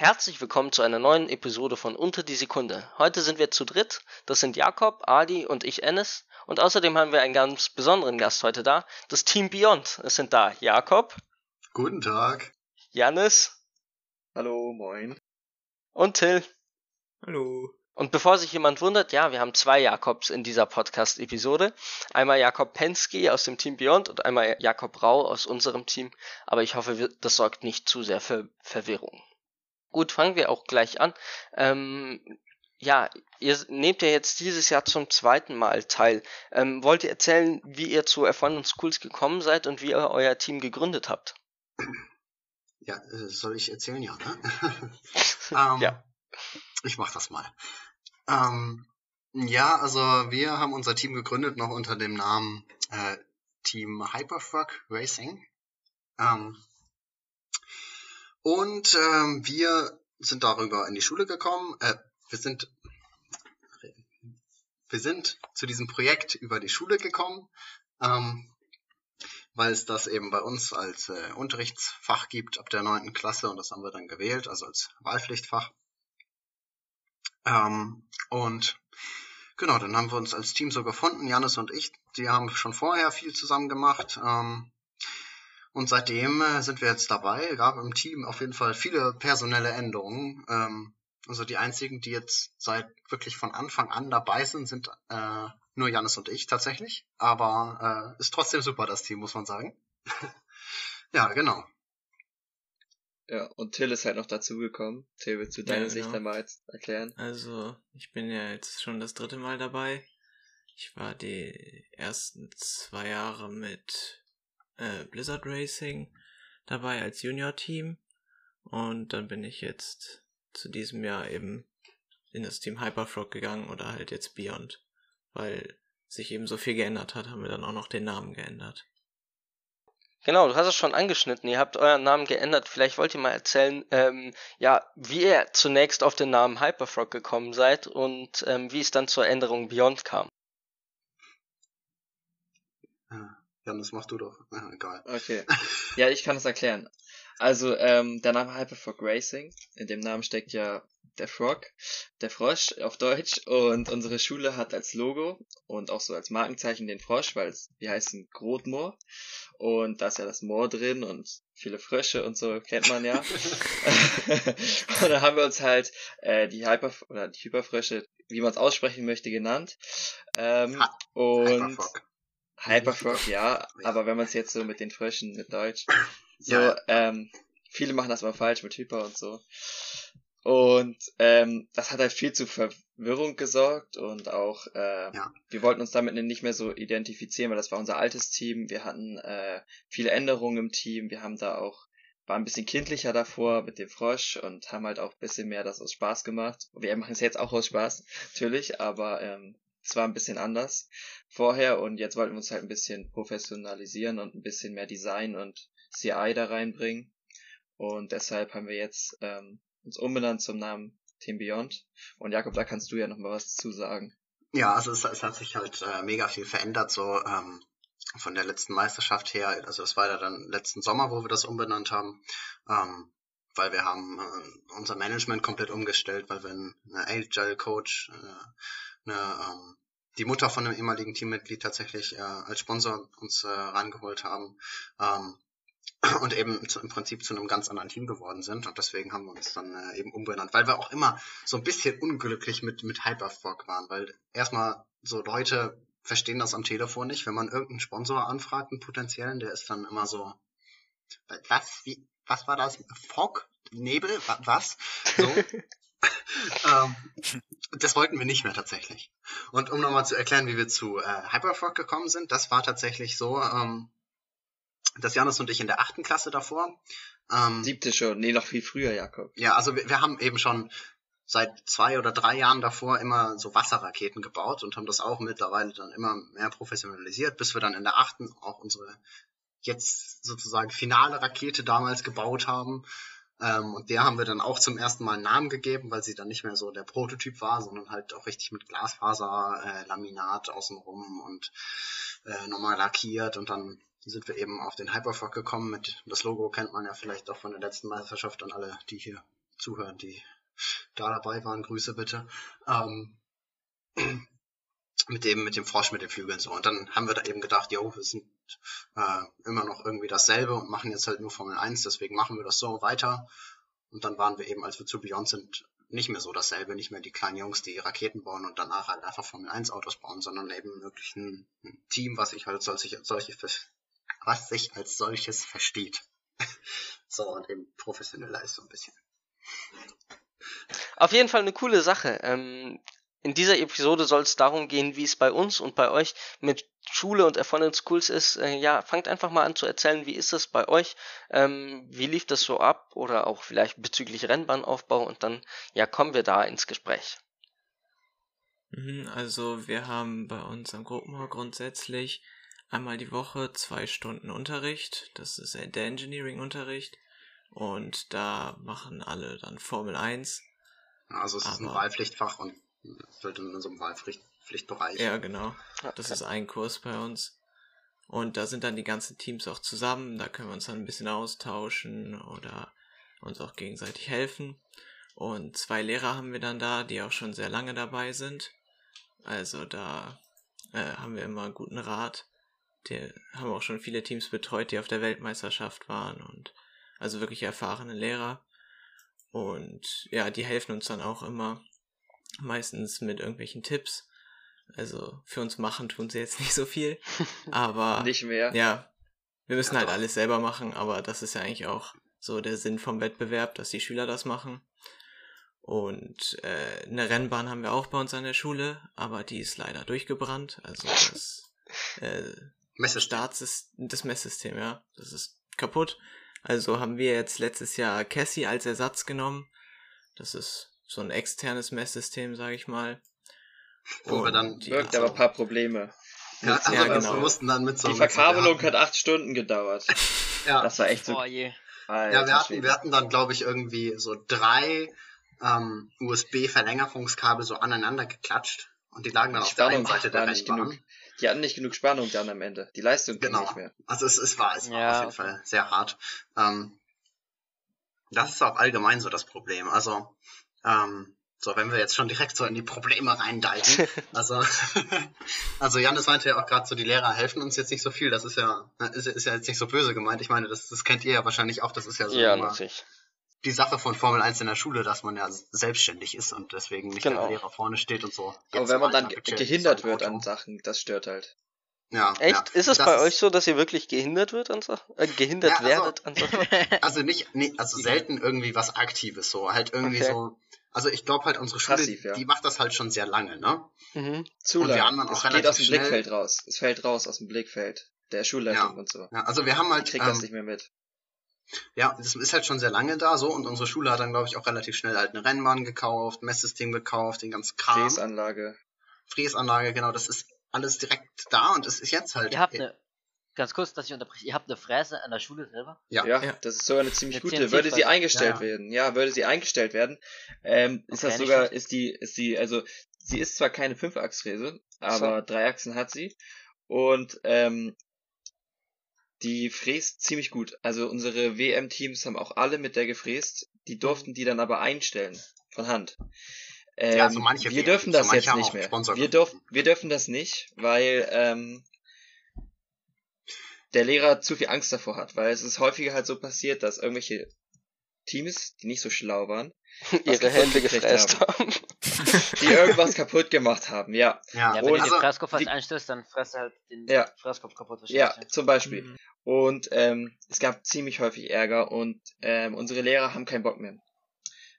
Herzlich willkommen zu einer neuen Episode von Unter die Sekunde. Heute sind wir zu dritt. Das sind Jakob, Ali und ich Ennis. Und außerdem haben wir einen ganz besonderen Gast heute da. Das Team Beyond. Es sind da Jakob. Guten Tag. Janis. Hallo, moin. Und Till. Hallo. Und bevor sich jemand wundert, ja, wir haben zwei Jakobs in dieser Podcast-Episode. Einmal Jakob Pensky aus dem Team Beyond und einmal Jakob Rau aus unserem Team. Aber ich hoffe, das sorgt nicht zu sehr für Verwirrung. Gut, fangen wir auch gleich an. Ähm, ja, ihr nehmt ja jetzt dieses Jahr zum zweiten Mal teil. Ähm, wollt ihr erzählen, wie ihr zu F1 und Schools gekommen seid und wie ihr euer Team gegründet habt? Ja, äh, soll ich erzählen? Ja, ne? ähm, ja. Ich mach das mal. Ähm, ja, also wir haben unser Team gegründet noch unter dem Namen äh, Team Hyperfrog Racing. Ähm, und ähm, wir sind darüber in die Schule gekommen. Äh, wir sind wir sind zu diesem Projekt über die Schule gekommen, ähm, weil es das eben bei uns als äh, Unterrichtsfach gibt ab der neunten Klasse und das haben wir dann gewählt, also als Wahlpflichtfach. Ähm, und genau, dann haben wir uns als Team so gefunden, Janis und ich, die haben schon vorher viel zusammen gemacht. Ähm, und seitdem äh, sind wir jetzt dabei. Gab im Team auf jeden Fall viele personelle Änderungen. Ähm, also die einzigen, die jetzt seit wirklich von Anfang an dabei sind, sind äh, nur Janis und ich tatsächlich. Aber äh, ist trotzdem super, das Team, muss man sagen. ja, genau. Ja, und Till ist halt noch dazugekommen. Till, willst du deine Ja, Sicht genau. einmal jetzt erklären? Also, ich bin ja jetzt schon das dritte Mal dabei. Ich war die ersten zwei Jahre mit äh, Blizzard Racing dabei als Junior-Team. Und dann bin ich jetzt zu diesem Jahr eben in das Team Hyperfrog gegangen oder halt jetzt Beyond. Weil sich eben so viel geändert hat, haben wir dann auch noch den Namen geändert. Genau, du hast es schon angeschnitten. Ihr habt euren Namen geändert. Vielleicht wollt ihr mal erzählen, ähm, ja, wie ihr zunächst auf den Namen Hyperfrog gekommen seid und ähm, wie es dann zur Änderung Beyond kam. Ja, Janis, mach du doch. Ja, egal. Okay. Ja, ich kann es erklären. Also, ähm, der Name Hyperfrog Racing, in dem Namen steckt ja der Frog, der Frosch auf Deutsch und unsere Schule hat als Logo und auch so als Markenzeichen den Frosch, weil es, wir heißen Grotmoor und da ist ja das Moor drin und viele Frösche und so kennt man ja. und da haben wir uns halt äh, die Hyper oder die Hyperfrösche, wie man es aussprechen möchte, genannt. Ähm, Ha- und Hyperfrog. Hyperfrog, ja, aber wenn man es jetzt so mit den Fröschen mit Deutsch, so, Ja, ähm, viele machen das mal falsch mit Hyper und so. Und ähm, das hat halt viel zu Verwirrung gesorgt und auch, äh, Ja. wir wollten uns damit nicht mehr so identifizieren, weil das war unser altes Team. Wir hatten äh, viele Änderungen im Team. Wir haben da auch, war ein bisschen kindlicher davor mit dem Frosch und haben halt auch ein bisschen mehr das aus Spaß gemacht. Wir machen es jetzt auch aus Spaß, natürlich, aber ähm, es war ein bisschen anders vorher und jetzt wollten wir uns halt ein bisschen professionalisieren und ein bisschen mehr Design und CI da reinbringen. Und deshalb haben wir jetzt ähm, uns umbenannt zum Namen Team Beyond. Und Jakob, da kannst du ja noch mal was zu sagen. Ja, also es, es hat sich halt äh, mega viel verändert, so ähm, von der letzten Meisterschaft her. Also das war ja dann letzten Sommer, wo wir das umbenannt haben. Ähm, weil wir haben äh, unser Management komplett umgestellt, weil wir einen Agile Coach, äh, eine, ähm, die Mutter von einem ehemaligen Teammitglied tatsächlich äh, als Sponsor uns äh, rangeholt haben. Ähm, und eben zu, im Prinzip zu einem ganz anderen Team geworden sind. Und deswegen haben wir uns dann äh, eben umbenannt, weil wir auch immer so ein bisschen unglücklich mit, mit Hyperfrog waren, weil erstmal so Leute verstehen das am Telefon nicht, wenn man irgendeinen Sponsor anfragt, einen potenziellen, der ist dann immer so, was, wie, was war das? Fog? Nebel? Wa- Was? So. ähm, das wollten wir nicht mehr tatsächlich. Und um nochmal zu erklären, wie wir zu äh, Hyperfrog gekommen sind, das war tatsächlich so, ähm, dass Janis und ich in der achten Klasse davor. Ähm, Siebte schon, nee, noch viel früher, Jakob. ja, also wir, wir haben eben schon seit zwei oder drei Jahren davor immer so Wasserraketen gebaut und haben das auch mittlerweile dann immer mehr professionalisiert, bis wir dann in der achten auch unsere jetzt sozusagen finale Rakete damals gebaut haben. Ähm, und der haben wir dann auch zum ersten Mal einen Namen gegeben, weil sie dann nicht mehr so der Prototyp war, sondern halt auch richtig mit Glasfaser, äh, Laminat außenrum und äh, nochmal lackiert und dann sind wir eben auf den Hyperfrog gekommen mit, das Logo kennt man ja vielleicht auch von der letzten Meisterschaft an alle, die hier zuhören, die da dabei waren. Grüße bitte. Ähm, mit dem, mit dem Frosch mit den Flügeln so. Und dann haben wir da eben gedacht, jo, wir sind äh, immer noch irgendwie dasselbe und machen jetzt halt nur Formel 1, deswegen machen wir das so weiter. Und dann waren wir eben, als wir zu Beyond sind, nicht mehr so dasselbe, nicht mehr die kleinen Jungs, die Raketen bauen und danach halt einfach Formel 1 Autos bauen, sondern eben wirklich ein, ein Team, was sich halt solche, solche, was sich als solches versteht. so, und eben professioneller ist so ein bisschen. Auf jeden Fall eine coole Sache. Ähm, in dieser Episode soll es darum gehen, wie es bei uns und bei euch mit Schule und Erfolg Schools ist. Äh, ja, fangt einfach mal an zu erzählen, wie ist es bei euch? Ähm, wie lief das so ab? Oder auch vielleicht bezüglich Rennbahnaufbau und dann, ja, kommen wir da ins Gespräch. Mhm, also wir haben bei uns am Gruppenhaus grundsätzlich einmal die Woche zwei Stunden Unterricht. Das ist der Engineering-Unterricht. Und da machen alle dann Formel 1. Also es ist ein Wahlpflichtfach und sollte in einem Wahlpflichtbereich. Ja, genau. Das ist ein Kurs bei uns. Und da sind dann die ganzen Teams auch zusammen. Da können wir uns dann ein bisschen austauschen oder uns auch gegenseitig helfen. Und zwei Lehrer haben wir dann da, die auch schon sehr lange dabei sind. Also da äh, haben wir immer einen guten Rat. Die haben auch schon viele Teams betreut, die auf der Weltmeisterschaft waren und also wirklich erfahrene Lehrer. Und ja, die helfen uns dann auch immer meistens mit irgendwelchen Tipps. Also für uns machen tun sie jetzt nicht so viel, aber nicht mehr. Ja, wir müssen halt alles selber machen, aber das ist ja eigentlich auch so der Sinn vom Wettbewerb, dass die Schüler das machen. Und äh, eine Rennbahn haben wir auch bei uns an der Schule, aber die ist leider durchgebrannt. Also das äh, Startsystem, das Messsystem, ja, das ist kaputt. Also haben wir jetzt letztes Jahr Cassie als Ersatz genommen. Das ist so ein externes Messsystem, sage ich mal. Wo wir dann wirkt aber ein paar Probleme. Ja, also ja, genau. wir mussten dann mit so Die Verkabelung hat acht Stunden gedauert. ja. Das war echt so. Oh je. ja, wir hatten, wir hatten dann, glaube ich, irgendwie so drei ähm, USB-Verlängerungskabel so aneinander geklatscht und die lagen dann die auf Spannung der einen Seite der nicht genug. Die hatten nicht genug Spannung dann am Ende. Die Leistung genau. nicht mehr. Also es, es war, es war ja. auf jeden Fall sehr hart. Ähm, das ist auch allgemein so das Problem. Also ähm, so, wenn wir jetzt schon direkt so in die Probleme reindeichen. Also, also Janis meinte ja auch gerade so, die Lehrer helfen uns jetzt nicht so viel. Das ist ja, ist, ist ja jetzt nicht so böse gemeint. Ich meine, das, das kennt ihr ja wahrscheinlich auch. Das ist ja so ja, natürlich. die Sache von Formel 1 in der Schule, dass man ja selbstständig ist und deswegen nicht genau. der Lehrer vorne steht und so. Aber wenn man dann gehindert wird an Sachen, das stört halt. Ja, Echt? Ja. Ist es das bei euch so, dass ihr wirklich gehindert wird an Sachen? Äh, gehindert ja, also, werdet an Sachen? Also nicht, nee, also selten irgendwie was Aktives so. Halt irgendwie okay. so. Also ich glaube halt unsere Schule, Passiv, ja. die macht das halt schon sehr lange, ne? Mhm. Zu und lange. Es geht aus dem schnell... Blickfeld raus. Es fällt raus aus dem Blickfeld der Schulleitung ja. und so. Ja, also wir haben halt. Ich krieg ähm, das nicht mehr mit. Ja, das ist halt schon sehr lange da so und unsere Schule hat dann, glaube ich, auch relativ schnell halt eine Rennbahn gekauft, Messsystem gekauft, den ganzen Kram. Fräsanlage. Fräsanlage, genau, das ist alles direkt da und es ist jetzt halt. Ihr habt eine, ganz kurz, dass ich unterbreche, ihr habt eine Fräse an der Schule selber? Ja, ja, ja. das ist sogar eine ziemlich eine gute. Würde sie eingestellt ja. werden, ja, würde sie eingestellt werden, ähm, ist okay, das sogar, ist die, ist die, also sie ist zwar keine Fünfachsfräse, aber so. drei Achsen hat sie und ähm, die fräst ziemlich gut. Also unsere WM-Teams haben auch alle mit der gefräst. Die durften die dann aber einstellen von Hand. Ähm, ja, also manche wir dürfen das jetzt nicht mehr. Wir, dürf, wir dürfen das nicht, weil ähm, der Lehrer zu viel Angst davor hat, weil es ist häufiger halt so passiert, dass irgendwelche Teams, die nicht so schlau waren, ihre Hände gefräst haben. die irgendwas kaputt gemacht haben, ja. Ja, ja wenn und, du den Fresskopf also, einstößt, dann fresst er halt den ja, Fresskopf kaputt. Ja, zum Beispiel. Mhm. Und ähm, es gab ziemlich häufig Ärger und ähm, unsere Lehrer haben keinen Bock mehr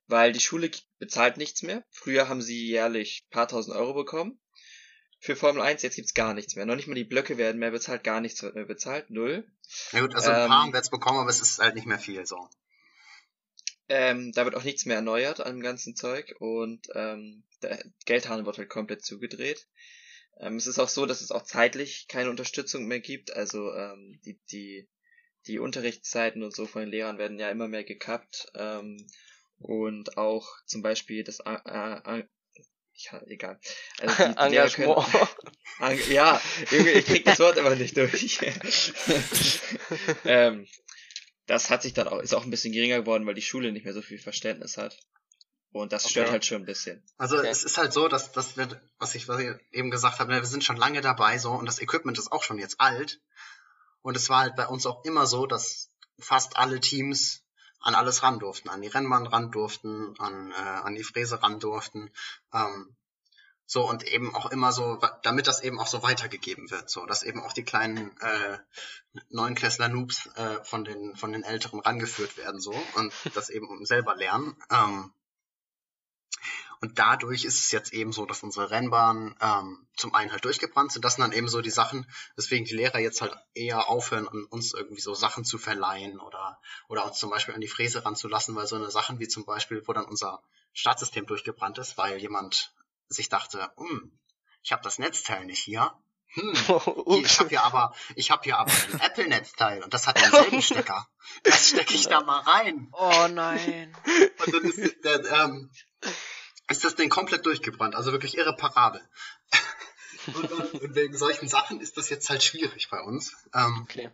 weil die Schule bezahlt nichts mehr. Früher haben sie jährlich paar tausend Euro bekommen. Für Formel 1, jetzt gibt's gar nichts mehr. Noch nicht mal die Blöcke werden mehr bezahlt, gar nichts wird mehr bezahlt, null. Ja gut, also ein paar ähm, haben wir jetzt bekommen, aber es ist halt nicht mehr viel so. Ähm, da wird auch nichts mehr erneuert an dem ganzen Zeug und ähm, der Geldhahn wird halt komplett zugedreht. Ähm, es ist auch so, dass es auch zeitlich keine Unterstützung mehr gibt. Also ähm, die, die, die Unterrichtszeiten und so von den Lehrern werden ja immer mehr gekappt. Ähm, und auch zum Beispiel das äh, ich, egal. Also die, die Engagement. Können, ja, irgendwie, ich krieg das Wort aber nicht durch. ähm, das hat sich dann auch, ist auch ein bisschen geringer geworden, weil die Schule nicht mehr so viel Verständnis hat. Und das stört Okay. halt schon ein bisschen. Also Okay. es ist halt so, dass das, was ich, was ich eben gesagt habe, ne, wir sind schon lange dabei so und das Equipment ist auch schon jetzt alt. Und es war halt bei uns auch immer so, dass fast alle Teams an alles ran durften, an die Rennbahn ran durften, an, äh, an die Fräse ran durften. Ähm, so und eben auch immer so, damit das eben auch so weitergegeben wird, so dass eben auch die kleinen äh, Neunklässler Noobs äh, von den von den Älteren rangeführt werden so und das eben selber lernen. Ähm, und dadurch ist es jetzt eben so, dass unsere Rennbahnen ähm, zum einen halt durchgebrannt sind. Das sind dann eben so die Sachen, weswegen die Lehrer jetzt halt eher aufhören, an uns irgendwie so Sachen zu verleihen oder, oder uns zum Beispiel an die Fräse ranzulassen, weil so eine Sachen wie zum Beispiel, wo dann unser Startsystem durchgebrannt ist, weil jemand sich dachte, hm, ich habe das Netzteil nicht hier. Hm, ich habe hier aber, ich habe hier aber ein Apple-Netzteil und das hat denselben Stecker. Das stecke ich da mal rein. Oh nein. Und dann ist, der, ähm, ist das Ding komplett durchgebrannt, also wirklich irreparabel. und, dann, und wegen solchen Sachen ist das jetzt halt schwierig bei uns. Ähm, Okay.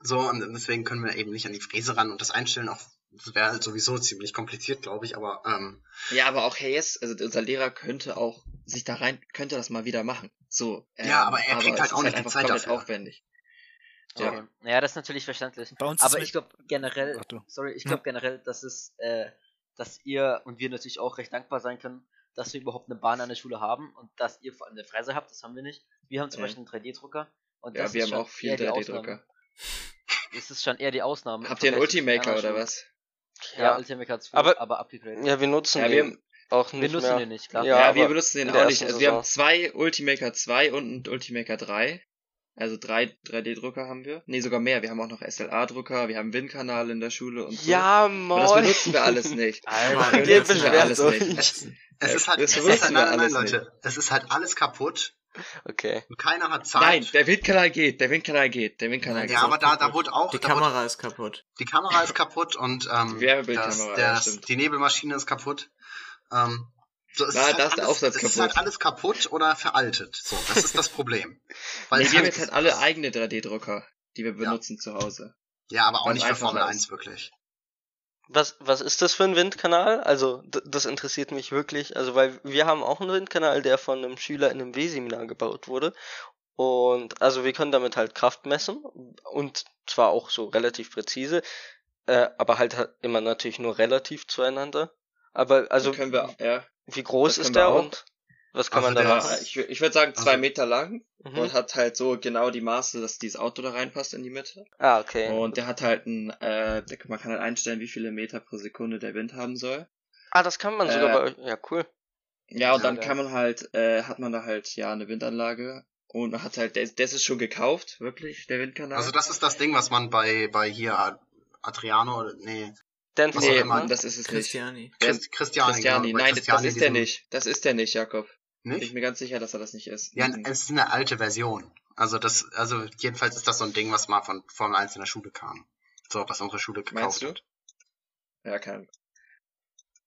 so, und deswegen können wir eben nicht an die Fräse ran und das Einstellen auch, das wäre halt sowieso ziemlich kompliziert, glaube ich, aber ähm, Ja, aber auch Hayes, also unser Lehrer könnte auch sich da rein, könnte das mal wieder machen. So. ähm, Ja, aber er kriegt halt auch ist nicht die einfach Zeit dafür. aufwendig. Ja. Okay. Ja, das ist natürlich verständlich. Bei uns Aber ist ich glaube generell, Ach sorry, ich glaube generell, dass es, äh, dass ihr und wir natürlich auch recht dankbar sein können, dass wir überhaupt eine Bahn an der Schule haben und dass ihr vor allem eine Fräse habt, das haben wir nicht. Wir haben zum Ja. Beispiel einen 3D-Drucker und Ja, das wir ist haben schon auch viel eher die 3D-Drucker. Ausnahme. Es ist schon eher die Ausnahme. Habt ihr einen Ultimaker oder was? Ja, Ja. Ultimaker 2, Aber- aber abgegradet. Ja, wir nutzen Ja, den wir haben- auch wir nicht nutzen mehr. den nicht, klar. Ja, Ja, wir benutzen den auch nicht. Also wir haben zwei Ultimaker 2 und einen Ultimaker 3. Also drei 3D-Drucker haben wir. Nee, sogar mehr. Wir haben auch noch SLA-Drucker, wir haben Windkanal in der Schule und so. Ja, Aber moin. das benutzen wir alles nicht. Alter, Das benutzen wir alles euch. nicht. es, es Ja, ist halt, das es ist benutzen halt nein, nein, alles Leute, es ist halt alles kaputt Okay. und keiner hat Zeit. Nein, der Windkanal geht, der Windkanal geht, der Windkanal Nein, geht. ja, aber da, da wurde auch, Die da wurde, Kamera ist kaputt. die Kamera ist kaputt und ähm, Die das, ja, das, stimmt. die Nebelmaschine ist kaputt. Ähm, so, es Na, ist halt da ist der alles, Aufsatz es ist kaputt. halt alles kaputt oder veraltet. So, das ist das Problem. Weil Nee, wir haben halt- jetzt halt alle eigene 3D-Drucker, die wir benutzen zu Hause. Ja, aber auch Ganz nicht für Formel ist. 1 wirklich. Was, was ist das für ein Windkanal? Also, das interessiert mich wirklich. Also, weil wir haben auch einen Windkanal, der von einem Schüler in einem W-Seminar gebaut wurde. Und, also, wir können damit halt Kraft messen. Und zwar auch so relativ präzise. Äh, aber halt halt immer natürlich nur relativ zueinander. Aber, also, Also können wir, ja. Wie groß das ist der und was kann Also man da der- machen? ich ich würde sagen zwei Also- Meter lang Mhm. und hat halt so genau die Maße, dass dieses Auto da reinpasst in die Mitte. Ah, okay. Und der hat halt ein, äh, der, man kann halt einstellen, wie viele Meter pro Sekunde der Wind haben soll. Ah, das kann man sogar äh, bei euch. Ja, cool. Ja, und Ja, dann kann man halt, äh, hat man da halt, ja, eine Windanlage. Und man hat halt, der, das ist schon gekauft, wirklich, der Windkanal. Also das ist das Ding, was man bei, bei hier Ad- Adriano, oder- nee, Was nee, immer. das ist es nicht. Christiani. Christ, Christiani. Christiani, genau, bei nein, das, das Christiani ist der nicht. Das ist der nicht, Jakob. Bin ich Nicht? mir ganz sicher, dass er das nicht ist. Ja, Mhm. es ist eine alte Version. Also das, also jedenfalls ist das so ein Ding, was mal von Formel 1 in der Schule kam. So, was unsere Schule Meinst gekauft du? hat. Ja, kann.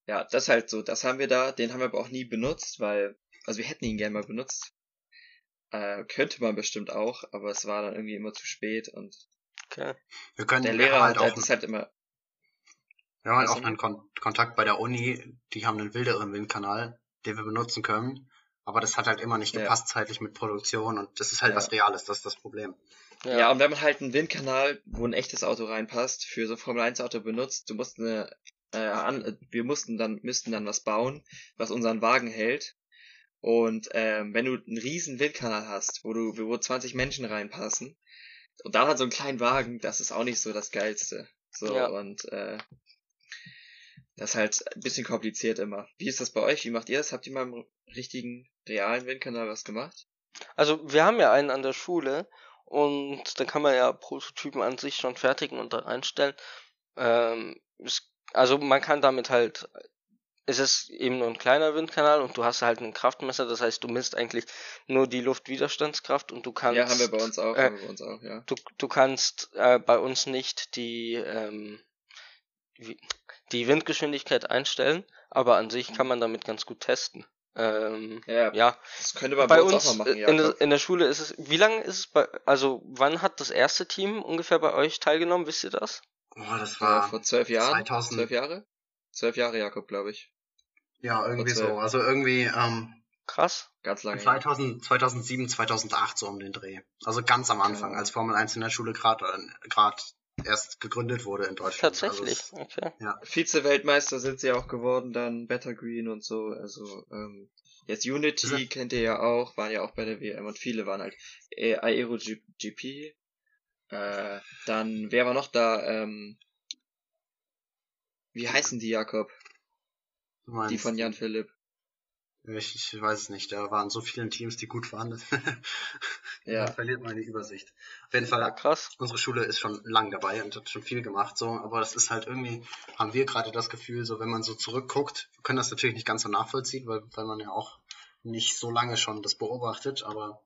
Ja, das ist halt so. Das haben wir da. Den haben wir aber auch nie benutzt, weil, also wir hätten ihn gerne mal benutzt. Äh, könnte man bestimmt auch, aber es war dann irgendwie immer zu spät und Okay. Wir können der Lehrer halt, halt auch, das ist halt immer, wir haben halt was auch einen Kon Kontakt bei der Uni, die haben einen wilderen Windkanal, den wir benutzen können. Aber das hat halt immer nicht Ja. gepasst zeitlich mit Produktion und das ist halt Ja. was Reales, das ist das Problem. ja. und wenn man halt einen Windkanal, wo ein echtes Auto reinpasst, für so ein Formel 1 Auto benutzt, du musst eine, äh, an, wir mussten dann, müssten dann was bauen, was unseren Wagen hält. Und ähm, wenn du einen riesen Windkanal hast, wo du, wo 20 Menschen reinpassen, und dann halt so einen kleinen Wagen, das ist auch nicht so das Geilste. So, Ja. und äh, das ist halt ein bisschen kompliziert immer. Wie ist das bei euch? Wie macht ihr das? Habt ihr mal im richtigen, realen Windkanal was gemacht? Also wir haben ja einen an der Schule und da kann man ja Prototypen an sich schon fertigen und da einstellen. Ähm, es, also man kann damit halt, es ist eben nur ein kleiner Windkanal und du hast halt einen Kraftmesser, das heißt du misst eigentlich nur die Luftwiderstandskraft und du kannst ja, haben wir bei uns auch, äh, haben wir bei uns auch, ja. du, du kannst äh, bei uns nicht die ähm, wie, die Windgeschwindigkeit einstellen, aber an sich kann man damit ganz gut testen. Ähm, Ja, ja, das könnte man bei uns, uns auch mal machen, äh, in, der, in der Schule ist es, wie lange ist es bei, also wann hat das erste Team ungefähr bei euch teilgenommen, wisst ihr das? Boah, das Äh, war vor zwölf Jahren? 2000 Zwölf Jahre? Zwölf Jahre, Jakob, glaube ich. ja irgendwie so. Also irgendwie ähm, Krass. Ganz lange. her. 2000, 2007, 2008 so um den Dreh. Also ganz am Anfang, Genau. als Formel 1 in der Schule gerade gerade erst gegründet wurde in Deutschland. Tatsächlich, Also okay. Vize-Weltmeister sind sie auch geworden, dann Better Green und so. Also, ähm, jetzt Unity Diese- kennt ihr ja auch, waren ja auch bei der WM und viele waren halt äh, Aero GP. Äh, dann, wer war noch da? Ähm, wie heißen die, Jakob? Die von Jan Philipp. Ich, ich weiß es nicht, da waren so viele Teams, die gut waren. Ja. Man verliert mal die Übersicht. Auf jeden Fall Ja, krass. unsere Schule ist schon lang dabei und hat schon viel gemacht, so, aber das ist halt irgendwie, haben wir gerade das Gefühl, so wenn man so zurückguckt, wir können das natürlich nicht ganz so nachvollziehen, weil, weil man ja auch nicht so lange schon das beobachtet, aber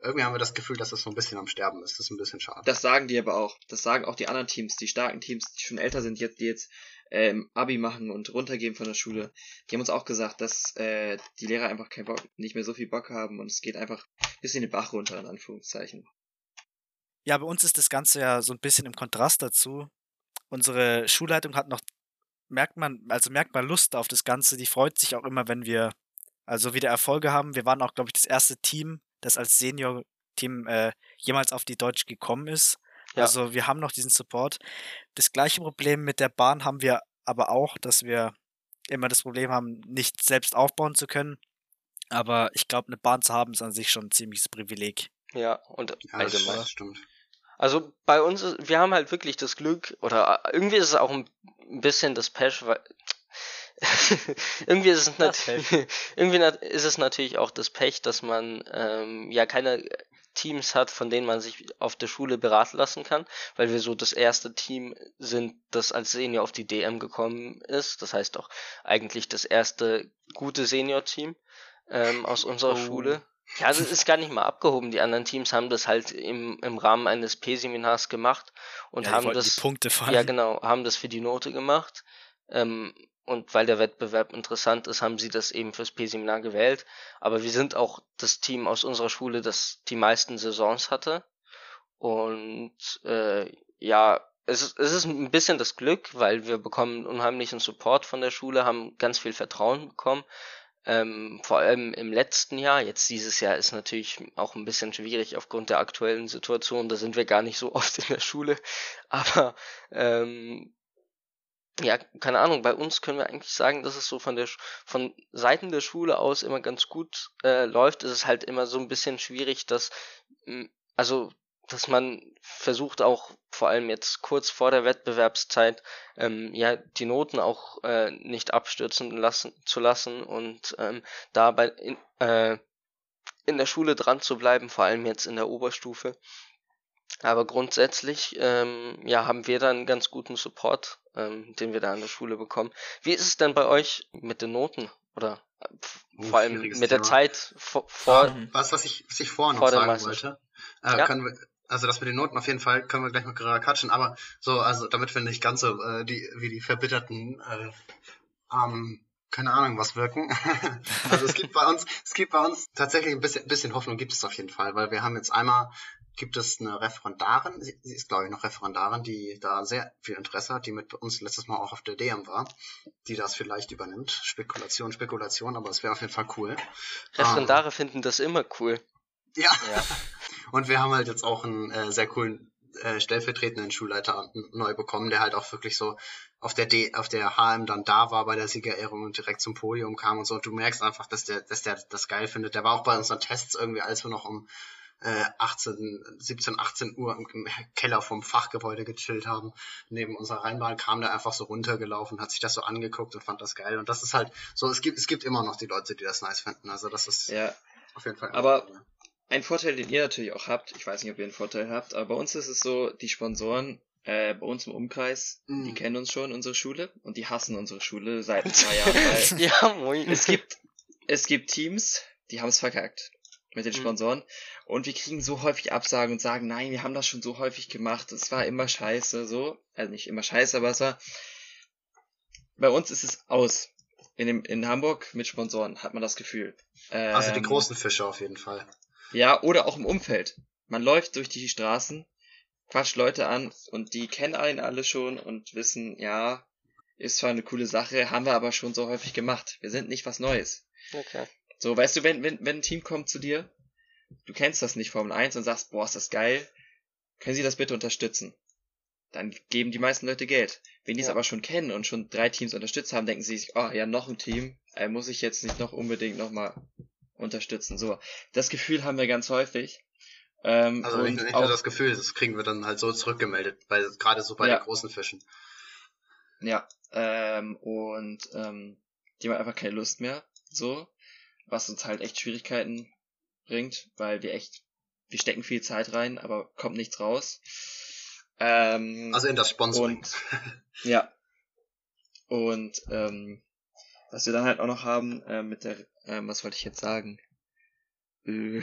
irgendwie haben wir das Gefühl, dass das so ein bisschen am Sterben ist. Das ist ein bisschen schade. Das sagen die aber auch. Das sagen auch die anderen Teams, die starken Teams, die schon älter sind, jetzt, die jetzt ähm, Abi machen und runtergehen von der Schule. Die haben uns auch gesagt, dass äh, die Lehrer einfach keinen Bock, nicht mehr so viel Bock haben und es geht einfach ein bisschen den Bach runter, in Anführungszeichen. Ja, bei uns ist das Ganze ja so ein bisschen im Kontrast dazu. Unsere Schulleitung hat noch, merkt man, also merkt man Lust auf das Ganze. Die freut sich auch immer, wenn wir also wieder Erfolge haben. Wir waren auch, glaube ich, das erste Team, das als Senior-Team äh, jemals auf die Deutsch gekommen ist. Ja. Also wir haben noch diesen Support. Das gleiche Problem mit der Bahn haben wir aber auch, dass wir immer das Problem haben, nicht selbst aufbauen zu können. Aber ich glaube, eine Bahn zu haben, ist an sich schon ein ziemliches Privileg. Ja, und Ja, das, allgemein. das stimmt. Also bei uns, ist- wir haben halt wirklich das Glück, oder äh, irgendwie ist es auch ein bisschen das Pech, weil irgendwie ist es natürlich, irgendwie nat- ist es natürlich auch das Pech, dass man ähm, ja keine Teams hat, von denen man sich auf der Schule beraten lassen kann, weil wir so das erste Team sind, das als Senior auf die DM gekommen ist. Das heißt auch eigentlich das erste gute Senior-Team ähm, aus unserer Oh. Schule. Ja, das ist gar nicht mal abgehoben. Die anderen Teams haben das halt im, im Rahmen eines P-Seminars gemacht und ja, haben das die Punkte fallen. ja, genau, haben das für die Note gemacht. Ähm, und weil der Wettbewerb interessant ist, haben sie das eben fürs P-Seminar gewählt. Aber wir sind auch das Team aus unserer Schule, das die meisten Saisons hatte. Und äh, ja, es ist, es ist ein bisschen das Glück, weil wir bekommen unheimlichen Support von der Schule, haben ganz viel Vertrauen bekommen. Ähm, vor allem im letzten Jahr, jetzt dieses Jahr ist natürlich auch ein bisschen schwierig aufgrund der aktuellen Situation, da sind wir gar nicht so oft in der Schule, aber ähm, ja, keine Ahnung, bei uns können wir eigentlich sagen, dass es so von der von Seiten der Schule aus immer ganz gut äh, läuft. Es ist halt immer so ein bisschen schwierig, dass m, also dass man versucht auch vor allem jetzt kurz vor der Wettbewerbszeit ähm, ja die Noten auch äh, nicht abstürzen lassen zu lassen und ähm, dabei in, äh, in der Schule dran zu bleiben, vor allem jetzt in der Oberstufe. Aber grundsätzlich ähm, ja, haben wir da einen ganz guten Support, ähm, den wir da an der Schule bekommen. Wie ist es denn bei euch mit den Noten? Oder äh, vor allem mit der Thema. Zeit vor, vor Mhm. Was, was ich, was ich vorher noch der sagen wollte, äh, Ja. können wir, also das mit den Noten auf jeden Fall können wir gleich noch gerade quatschen, aber so, also damit wir nicht ganz so äh, die, wie die verbitterten äh, ähm, keine Ahnung, was wirken. also es gibt bei uns, es gibt bei uns tatsächlich ein bisschen, bisschen Hoffnung gibt es auf jeden Fall, weil wir haben jetzt einmal gibt es eine Referendarin, sie, ist glaube ich noch Referendarin, die da sehr viel Interesse hat, die mit uns letztes Mal auch auf der DM war, die das vielleicht übernimmt. Spekulation, Spekulation, aber es wäre auf jeden Fall cool. Referendare finden das immer cool. Ja. Ja. Und wir haben halt jetzt auch einen äh, sehr coolen äh, stellvertretenden Schulleiter neu bekommen, der halt auch wirklich so auf der D, auf der HM dann da war bei der Siegerehrung und direkt zum Podium kam und so. Und du merkst einfach, dass der, dass der das geil findet. Der war auch bei unseren Tests irgendwie, als wir noch um äh, 18, 17, 18 Uhr im, Keller vom Fachgebäude gechillt haben, neben unserer Rheinbahn, kam der einfach so runtergelaufen, hat sich das so angeguckt und fand das geil. Und das ist halt so, es gibt, es gibt immer noch die Leute, die das nice finden. Also das ist Ja, auf jeden Fall. Aber- ein Vorteil, den ihr natürlich auch habt, ich weiß nicht, ob ihr einen Vorteil habt, aber bei uns ist es so, die Sponsoren äh, bei uns im Umkreis, die Mhm. kennen uns schon, unsere Schule, und die hassen unsere Schule seit paar Jahren, ja, moin. es gibt, es gibt Teams, die haben es verkackt mit den Mhm. Sponsoren und wir kriegen so häufig Absagen und sagen, nein, wir haben das schon so häufig gemacht, es war immer scheiße, so, also nicht immer scheiße, aber es war, bei uns ist es aus. in, dem, in Hamburg mit Sponsoren, hat man das Gefühl. Ähm, Also die großen Fische auf jeden Fall. Ja, oder auch im Umfeld. Man läuft durch die Straßen, quatscht Leute an und die kennen einen alle schon und wissen, ja, ist zwar eine coole Sache, haben wir aber schon so häufig gemacht. Wir sind nicht was Neues. Okay. So, weißt du, wenn, wenn, wenn ein Team kommt zu dir, du kennst das nicht Formel 1 und sagst, boah, ist das geil, können Sie das bitte unterstützen? Dann geben die meisten Leute Geld. Wenn die es Ja. aber schon kennen und schon drei Teams unterstützt haben, denken sie sich, oh ja, noch ein Team, äh, muss ich jetzt nicht noch unbedingt nochmal unterstützen. So, das Gefühl haben wir ganz häufig. Ähm, Also nicht, nicht auch, nur das Gefühl, das kriegen wir dann halt so zurückgemeldet, bei, gerade so bei Ja. den großen Fischen. Ja, ähm, und ähm, die haben einfach keine Lust mehr, so, was uns halt echt Schwierigkeiten bringt, weil wir echt, wir stecken viel Zeit rein, aber kommt nichts raus. Ähm, Also in das Sponsoring. und ja. Und ähm, was wir dann halt auch noch haben äh, mit der, ähm, was wollte ich jetzt sagen? Äh,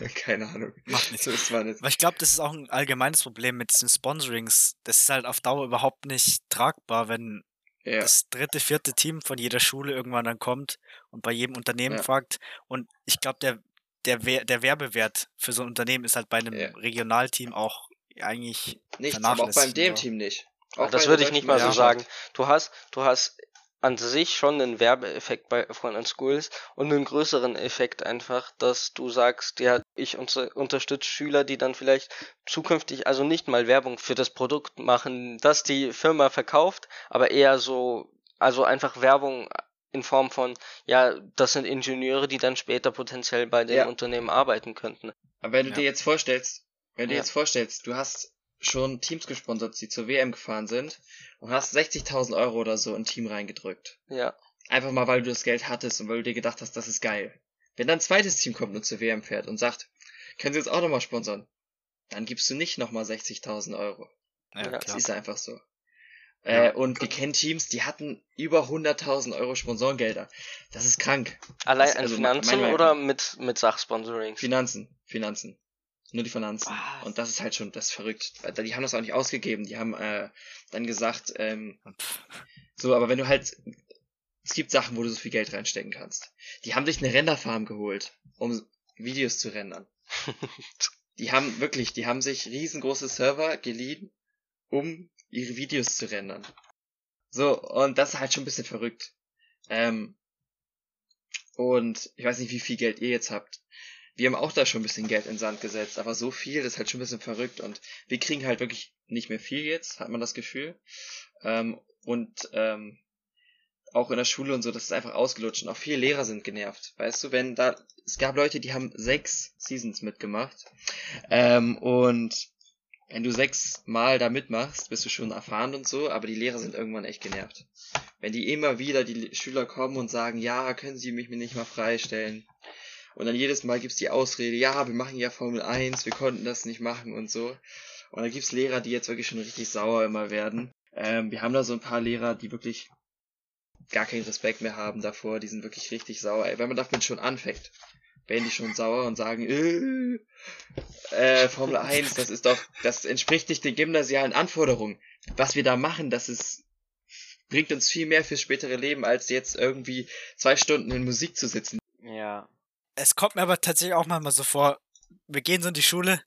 keine Ahnung. Macht nichts. So ist zwar nicht. Aber ich glaube, das ist auch ein allgemeines Problem mit diesen Sponsorings. Das ist halt auf Dauer überhaupt nicht tragbar, wenn Ja, das dritte, vierte Team von jeder Schule irgendwann dann kommt und bei jedem Unternehmen Ja. fragt. Und ich glaube, der, der, der Werbewert für so ein Unternehmen ist halt bei einem Ja. Regionalteam auch eigentlich nichts, aber auch beim dem. Team nicht. Auch das würde ich nicht mal so sagen. Du hast, du hast an sich schon einen Werbeeffekt bei and Schools und einen größeren Effekt einfach, dass du sagst, ja, ich unter, unterstütze Schüler, die dann vielleicht zukünftig also nicht mal Werbung für das Produkt machen, das die Firma verkauft, aber eher so, also einfach Werbung in Form von, ja, das sind Ingenieure, die dann später potenziell bei dem Ja. Unternehmen arbeiten könnten. Aber wenn du Ja. dir jetzt vorstellst, wenn du Ja. jetzt vorstellst, du hast schon Teams gesponsert, die zur WM gefahren sind und hast 60.000 Euro oder so in ein Team reingedrückt. Ja, Einfach mal, weil du das Geld hattest und weil du dir gedacht hast, das ist geil. Wenn dann ein zweites Team kommt und zur WM fährt und sagt, können sie jetzt auch nochmal sponsern, dann gibst du nicht nochmal 60.000 Euro. Ja, Ja, Das klar. ist einfach so. Ja. Äh, und die kennen Teams, die hatten über 100.000 Euro Sponsorengelder. Das ist krank. allein Das- an also Finanzen mein- oder mit, mit Sachsponsorings? Finanzen, Finanzen. Nur die Finanzen. Was? Und das ist halt schon, das ist verrückt. Die haben das auch nicht ausgegeben. Die haben äh, dann gesagt, ähm, so, aber wenn du halt, es gibt Sachen, wo du so viel Geld reinstecken kannst. Die haben sich eine Renderfarm geholt, um Videos zu rendern. Die haben wirklich, die haben sich riesengroße Server geliehen, um ihre Videos zu rendern. So, und das ist halt schon ein bisschen verrückt. Ähm, und ich weiß nicht, wie viel Geld ihr jetzt habt. Wir haben auch da schon ein bisschen Geld in Sand gesetzt, aber so viel, ist halt schon ein bisschen verrückt und wir kriegen halt wirklich nicht mehr viel jetzt, hat man das Gefühl. Ähm, und ähm, auch in der Schule und so, das ist einfach ausgelutscht und auch viele Lehrer sind genervt. Weißt du, wenn da, es gab Leute, die haben sechs Seasons mitgemacht ähm, und wenn du sechs Mal da mitmachst, bist du schon erfahren und so, aber die Lehrer sind irgendwann echt genervt. Wenn die immer wieder die Schüler kommen und sagen, ja, können Sie mich mir nicht mal freistellen? Und dann jedes Mal gibt's die Ausrede, ja, wir machen ja Formel 1, wir konnten das nicht machen und so. Und dann gibt's Lehrer, die jetzt wirklich schon richtig sauer immer werden. Ähm, wir haben da so ein paar Lehrer, die wirklich gar keinen Respekt mehr haben davor, die sind wirklich richtig sauer. Ey, wenn man damit schon anfängt, werden die schon sauer und sagen, äh, äh, Formel 1, das ist doch, das entspricht nicht den gymnasialen Anforderungen. Was wir da machen, das ist, bringt uns viel mehr fürs spätere Leben, als jetzt irgendwie zwei Stunden in Musik zu sitzen. Ja. Es kommt mir aber tatsächlich auch manchmal so vor, wir gehen so in die Schule,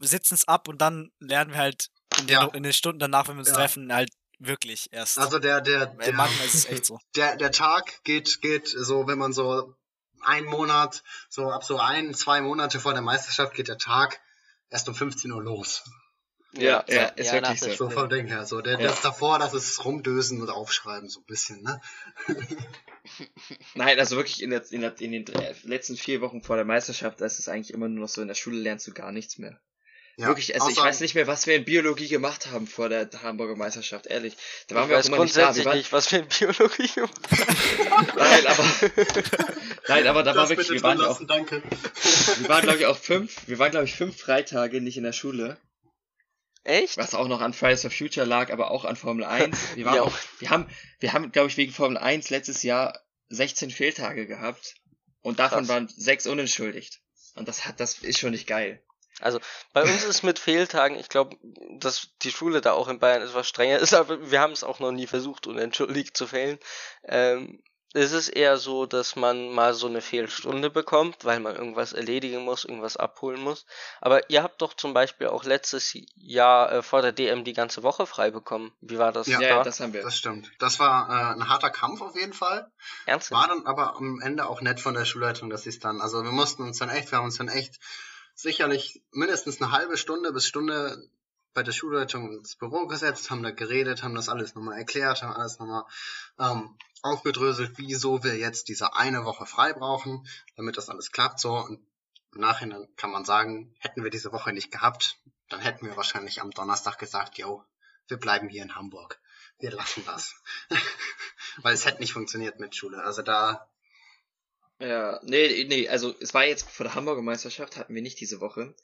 sitzen es ab und dann lernen wir halt in den, Ja. in den Stunden danach, wenn wir uns Ja. treffen, halt wirklich erst. Also der, der, der, manchmal ist es echt so. der, der Tag geht, geht so, wenn man so einen Monat, so ab so ein, zwei Monate vor der Meisterschaft geht der Tag erst um 15 Uhr los. Ja, ja, ist Ja, wirklich so. So vom Ding her. So, der, Ja. das davor, das ist rumdösen und aufschreiben, so ein bisschen, ne? Nein, also wirklich in, der, in, der, in den drei- letzten vier Wochen vor der Meisterschaft, da ist es eigentlich immer nur noch so, in der Schule lernst du gar nichts mehr. Ja. Wirklich, also ich weiß nicht mehr, was wir in Biologie gemacht haben vor der Hamburger Meisterschaft, ehrlich. Da waren ich wir auch weiß immer nicht da. grundsätzlich Wir waren, nicht, was wir in Biologie gemacht Nein, aber, nein, aber da war Das wirklich, bitte wir waren ja auch, lassen, danke. wir waren glaube ich auch fünf, wir waren glaube ich fünf Freitage nicht in der Schule, Echt? was auch noch an Fridays for Future lag, aber auch an Formel 1. Wir waren Ja. auch, wir haben, wir haben glaube ich wegen Formel 1 letztes Jahr 16 Fehltage gehabt und davon Krass. waren sechs unentschuldigt. Und das hat, das ist schon nicht geil. Bei uns ist mit Fehltagen, ich glaube, dass die Schule da auch in Bayern etwas strenger ist, aber wir haben es auch noch nie versucht, unentschuldigt zu fehlen. Ähm, ist es eher so, dass man mal so eine Fehlstunde bekommt, weil man irgendwas erledigen muss, irgendwas abholen muss. Aber ihr habt doch zum Beispiel auch letztes Jahr äh, vor der DM die ganze Woche frei bekommen. Wie war das? Ja, da? Ja, das haben wir. Das stimmt. Das war äh, ein harter Kampf auf jeden Fall. Ernsthaft? War dann aber am Ende auch nett von der Schulleitung, dass sie es dann, also wir mussten uns dann echt, wir haben uns dann echt sicherlich mindestens eine halbe Stunde bis Stunde bei der Schulleitung ins Büro gesetzt, haben da geredet, haben das alles nochmal erklärt, haben alles nochmal ähm, aufgedröselt, wieso wir jetzt diese eine Woche frei brauchen, damit das alles klappt so. Und im Nachhinein kann man sagen, hätten wir diese Woche nicht gehabt, dann hätten wir wahrscheinlich am Donnerstag gesagt, yo, wir bleiben hier in Hamburg. Wir lassen das. Weil es hätte nicht funktioniert mit Schule. Also da, Ja, nee, nee, also es war jetzt vor der Hamburger Meisterschaft, hatten wir nicht diese Woche.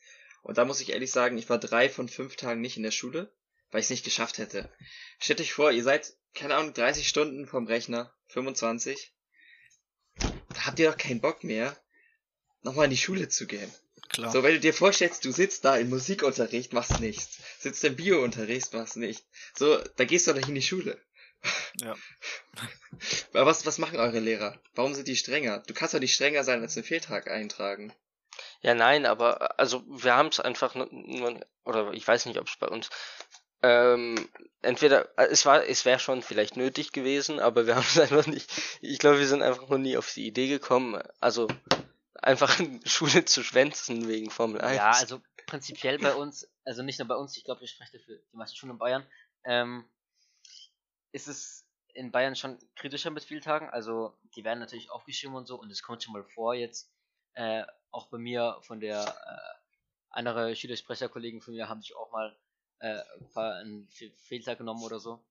Und da muss ich ehrlich sagen, ich war drei von fünf Tagen nicht in der Schule, weil ich es nicht geschafft hätte. Stellt euch vor, ihr seid, keine Ahnung, 30 Stunden vom Rechner, 25. Da habt ihr doch keinen Bock mehr, nochmal in die Schule zu gehen. Klar. So, wenn du dir vorstellst, du sitzt da im Musikunterricht, machst nichts. Sitzt im Biounterricht, machst nichts. So, da gehst du doch nicht in die Schule. Ja. Aber was, was machen eure Lehrer? Warum sind die strenger? Du kannst doch nicht strenger sein als einen Fehltag eintragen. Ja, nein, aber also wir haben es einfach nur, nur, oder ich weiß nicht, ob es bei uns ähm, entweder äh, es war es wäre schon vielleicht nötig gewesen, aber wir haben es einfach nicht. Ich glaube, wir sind einfach noch nie auf die Idee gekommen, also einfach Schule zu schwänzen wegen Formel 1. Ja, also prinzipiell bei uns, also nicht nur bei uns, ich glaube, ich spreche für die meisten Schulen in Bayern, ähm, ist es in Bayern schon kritischer mit Spieltagen. Also die werden natürlich aufgeschrieben und so und es kommt schon mal vor jetzt, äh, auch bei mir von der äh, andere Schülersprecherkollegen von mir haben sich auch mal äh, einen Fe- Fehltag genommen oder so.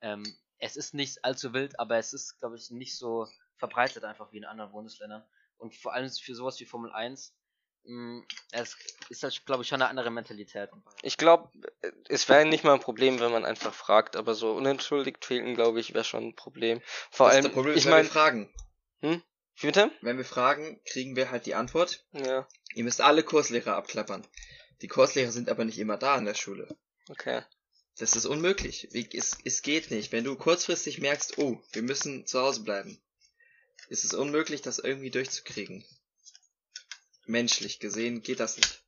Ähm, es ist nicht allzu wild, aber es ist, glaube ich, nicht so verbreitet einfach wie in anderen Bundesländern. Und vor allem für sowas wie Formel 1, mh, es ist halt, glaube ich, schon eine andere Mentalität. Ich glaube, es wäre nicht mal ein Problem, wenn man einfach fragt, aber so unentschuldigt fehlen, glaube ich, wäre schon ein Problem. Vor Das ist allem, das Problem, ich meine, fragen. Wie bitte? Wenn wir fragen, kriegen wir halt die Antwort. Ja, Ihr müsst alle Kurslehrer abklappern. Die Kurslehrer sind aber nicht immer da in der Schule. okay. Das ist unmöglich. Wie- Es, es geht nicht. Wenn du kurzfristig merkst, oh, wir müssen zu Hause bleiben, ist es unmöglich, das irgendwie durchzukriegen. Menschlich gesehen geht das nicht.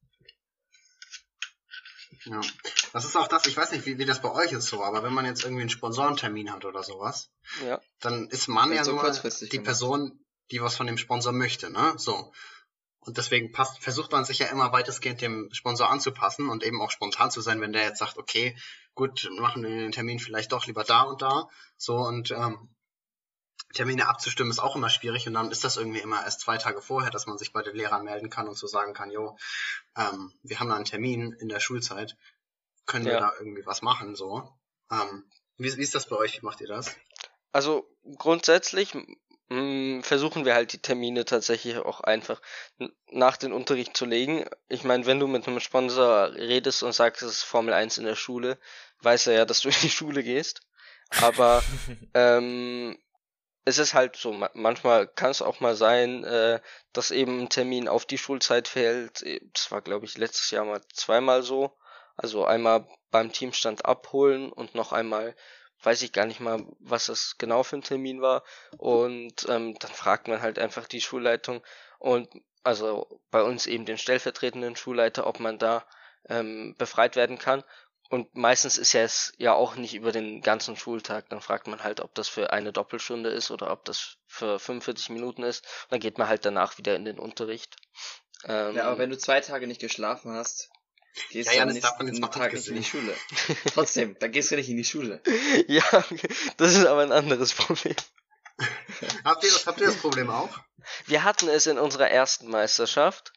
ja. Das ist auch das, ich weiß nicht, wie, wie das bei euch ist so, aber wenn man jetzt irgendwie einen Sponsorentermin hat oder sowas, Ja. dann ist man Wird ja so nur kurzfristig die. Person, die was von dem Sponsor möchte, ne? So. Und deswegen passt, versucht man sich ja immer weitestgehend dem Sponsor anzupassen und eben auch spontan zu sein, wenn der jetzt sagt, okay, gut, machen wir den Termin vielleicht doch lieber da und da. So und ähm, Termine abzustimmen ist auch immer schwierig und dann ist das irgendwie immer erst zwei Tage vorher, dass man sich bei den Lehrern melden kann und so sagen kann, jo, ähm, wir haben da einen Termin in der Schulzeit, können wir Ja. da irgendwie was machen, so. Ähm, wie, wie ist das bei euch? Wie macht ihr das? Also grundsätzlich versuchen wir halt die Termine tatsächlich auch einfach nach den Unterricht zu legen. Ich meine, wenn du mit einem Sponsor redest und sagst, es ist Formel 1 in der Schule, weiß er ja, dass du in die Schule gehst. Aber ähm, es ist halt so, ma- manchmal kann es auch mal sein, äh, dass eben ein Termin auf die Schulzeit fällt. Eh, Das war, glaube ich, letztes Jahr mal zweimal so. Also einmal beim Teamstand abholen und noch einmal, weiß ich gar nicht mal, was das genau für ein Termin war. Und ähm, dann fragt man halt einfach die Schulleitung und also bei uns eben den stellvertretenden Schulleiter, ob man da ähm, befreit werden kann. Und meistens ist ja es ja auch nicht über den ganzen Schultag. Dann fragt man halt, ob das für eine Doppelstunde ist oder ob das für 45 Minuten ist. Und dann geht man halt danach wieder in den Unterricht. Ähm, Ja, aber wenn du zwei Tage nicht geschlafen hast, gehst Ja, ja, das darf man nächsten jetzt mal Tag nicht in die. Schule. Trotzdem, dann gehst du nicht in die Schule. ja, das ist aber ein anderes Problem. Habt ihr das, habt ihr das Problem auch? Wir hatten es in unserer ersten Meisterschaft.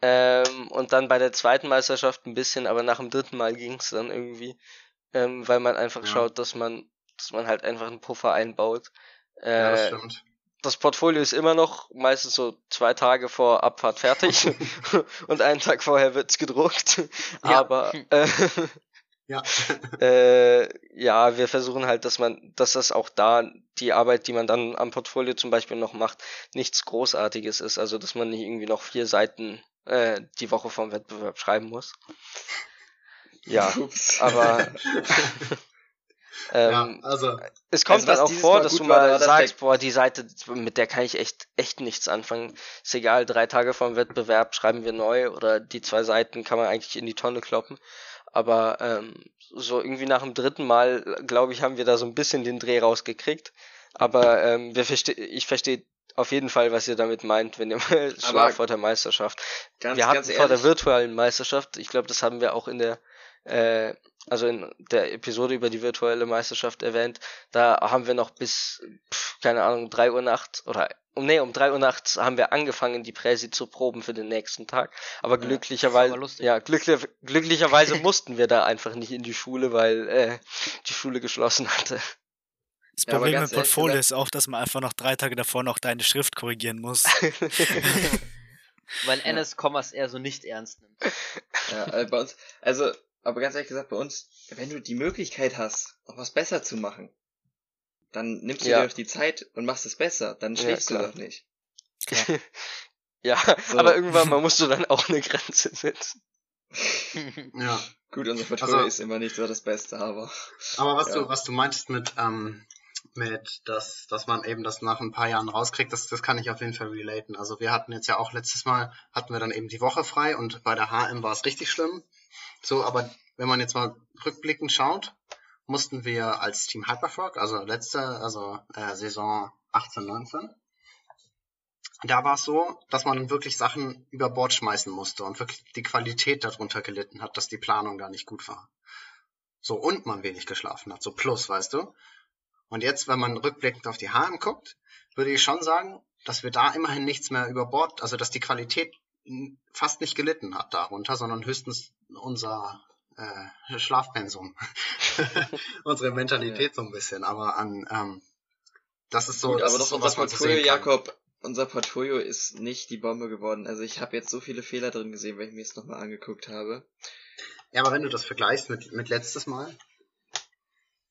Ähm, und dann bei der zweiten Meisterschaft ein bisschen, aber nach dem dritten Mal ging es dann irgendwie. Ähm, weil man einfach Ja. schaut, dass man, dass man halt einfach einen Puffer einbaut. Äh, Ja, das stimmt. Das Portfolio ist immer noch meistens so zwei Tage vor Abfahrt fertig und einen Tag vorher wird's gedruckt. Ja. Aber äh, Ja. äh, ja, wir versuchen halt, dass man, dass das auch da die Arbeit, die man dann am Portfolio zum Beispiel noch macht, nichts Großartiges ist. Also dass man nicht irgendwie noch vier Seiten äh, die Woche vom Wettbewerb schreiben muss. Ja, aber Ähm, ja, also es kommt Also was dann auch vor, Mal dass du mal war, sagst, der- boah, die Seite, mit der kann ich echt, echt nichts anfangen. Ist egal, drei Tage vorm Wettbewerb schreiben wir neu oder die zwei Seiten kann man eigentlich in die Tonne kloppen. Aber ähm, so irgendwie nach dem dritten Mal, glaube ich, haben wir da so ein bisschen den Dreh rausgekriegt. Aber ähm, wir verste ich verstehe auf jeden Fall, was ihr damit meint, wenn ihr mal vor der Meisterschaft. Ganz, wir hatten ganz vor der virtuellen Meisterschaft, ich glaube, das haben wir auch in der, äh, also in der Episode über die virtuelle Meisterschaft erwähnt, da haben wir noch bis, pf, keine Ahnung, drei Uhr nachts oder um nee, um drei Uhr nachts haben wir angefangen, die Präsi zu proben für den nächsten Tag. Aber Ja, glücklicherweise, ja, glücklich, glücklicherweise mussten wir da einfach nicht in die Schule, weil äh, die Schule geschlossen hatte. Das Ja, Problem mit Portfolio ist auch, dass man einfach noch drei Tage davor noch deine Schrift korrigieren muss. Weil Ennis Kommas eher so nicht ernst nimmt. Ja, bei uns, also, aber ganz ehrlich gesagt, bei uns, wenn du die Möglichkeit hast, noch was besser zu machen, dann nimmst du Ja. dir doch die Zeit und machst es besser, dann Ja, schläfst du klar. doch nicht. ja, So. aber irgendwann mal musst du dann auch eine Grenze setzen. ja. Gut, unser Portfolio Also- ist immer nicht so das Beste, aber. Aber was Ja. du, was du meintest mit, ähm, mit, dass, dass man eben das nach ein paar Jahren rauskriegt, das, das kann ich auf jeden Fall relaten. Also wir hatten jetzt ja auch letztes Mal, hatten wir dann eben die Woche frei und bei der HM war es richtig schlimm. So, aber wenn man jetzt mal rückblickend schaut, mussten wir als Team Hyperfrog, also letzte, also äh, Saison 18, 19, da war es so, dass man wirklich Sachen über Bord schmeißen musste und wirklich die Qualität darunter gelitten hat, dass die Planung da nicht gut war. So, und man wenig geschlafen hat, so plus, weißt du? Und jetzt, wenn man rückblickend auf die HM guckt, würde ich schon sagen, dass wir da immerhin nichts mehr über Bord, also dass die Qualität fast nicht gelitten hat darunter, sondern höchstens unser äh, Schlafpensum, unsere Mentalität so ein bisschen, aber an, ähm, das ist so, Gut, das aber ist doch so, unser so Portfolio. Jakob, unser Portfolio ist nicht die Bombe geworden. Also ich habe jetzt so viele Fehler drin gesehen, wenn ich mir es nochmal angeguckt habe. Ja, aber wenn du das vergleichst mit, mit letztes Mal,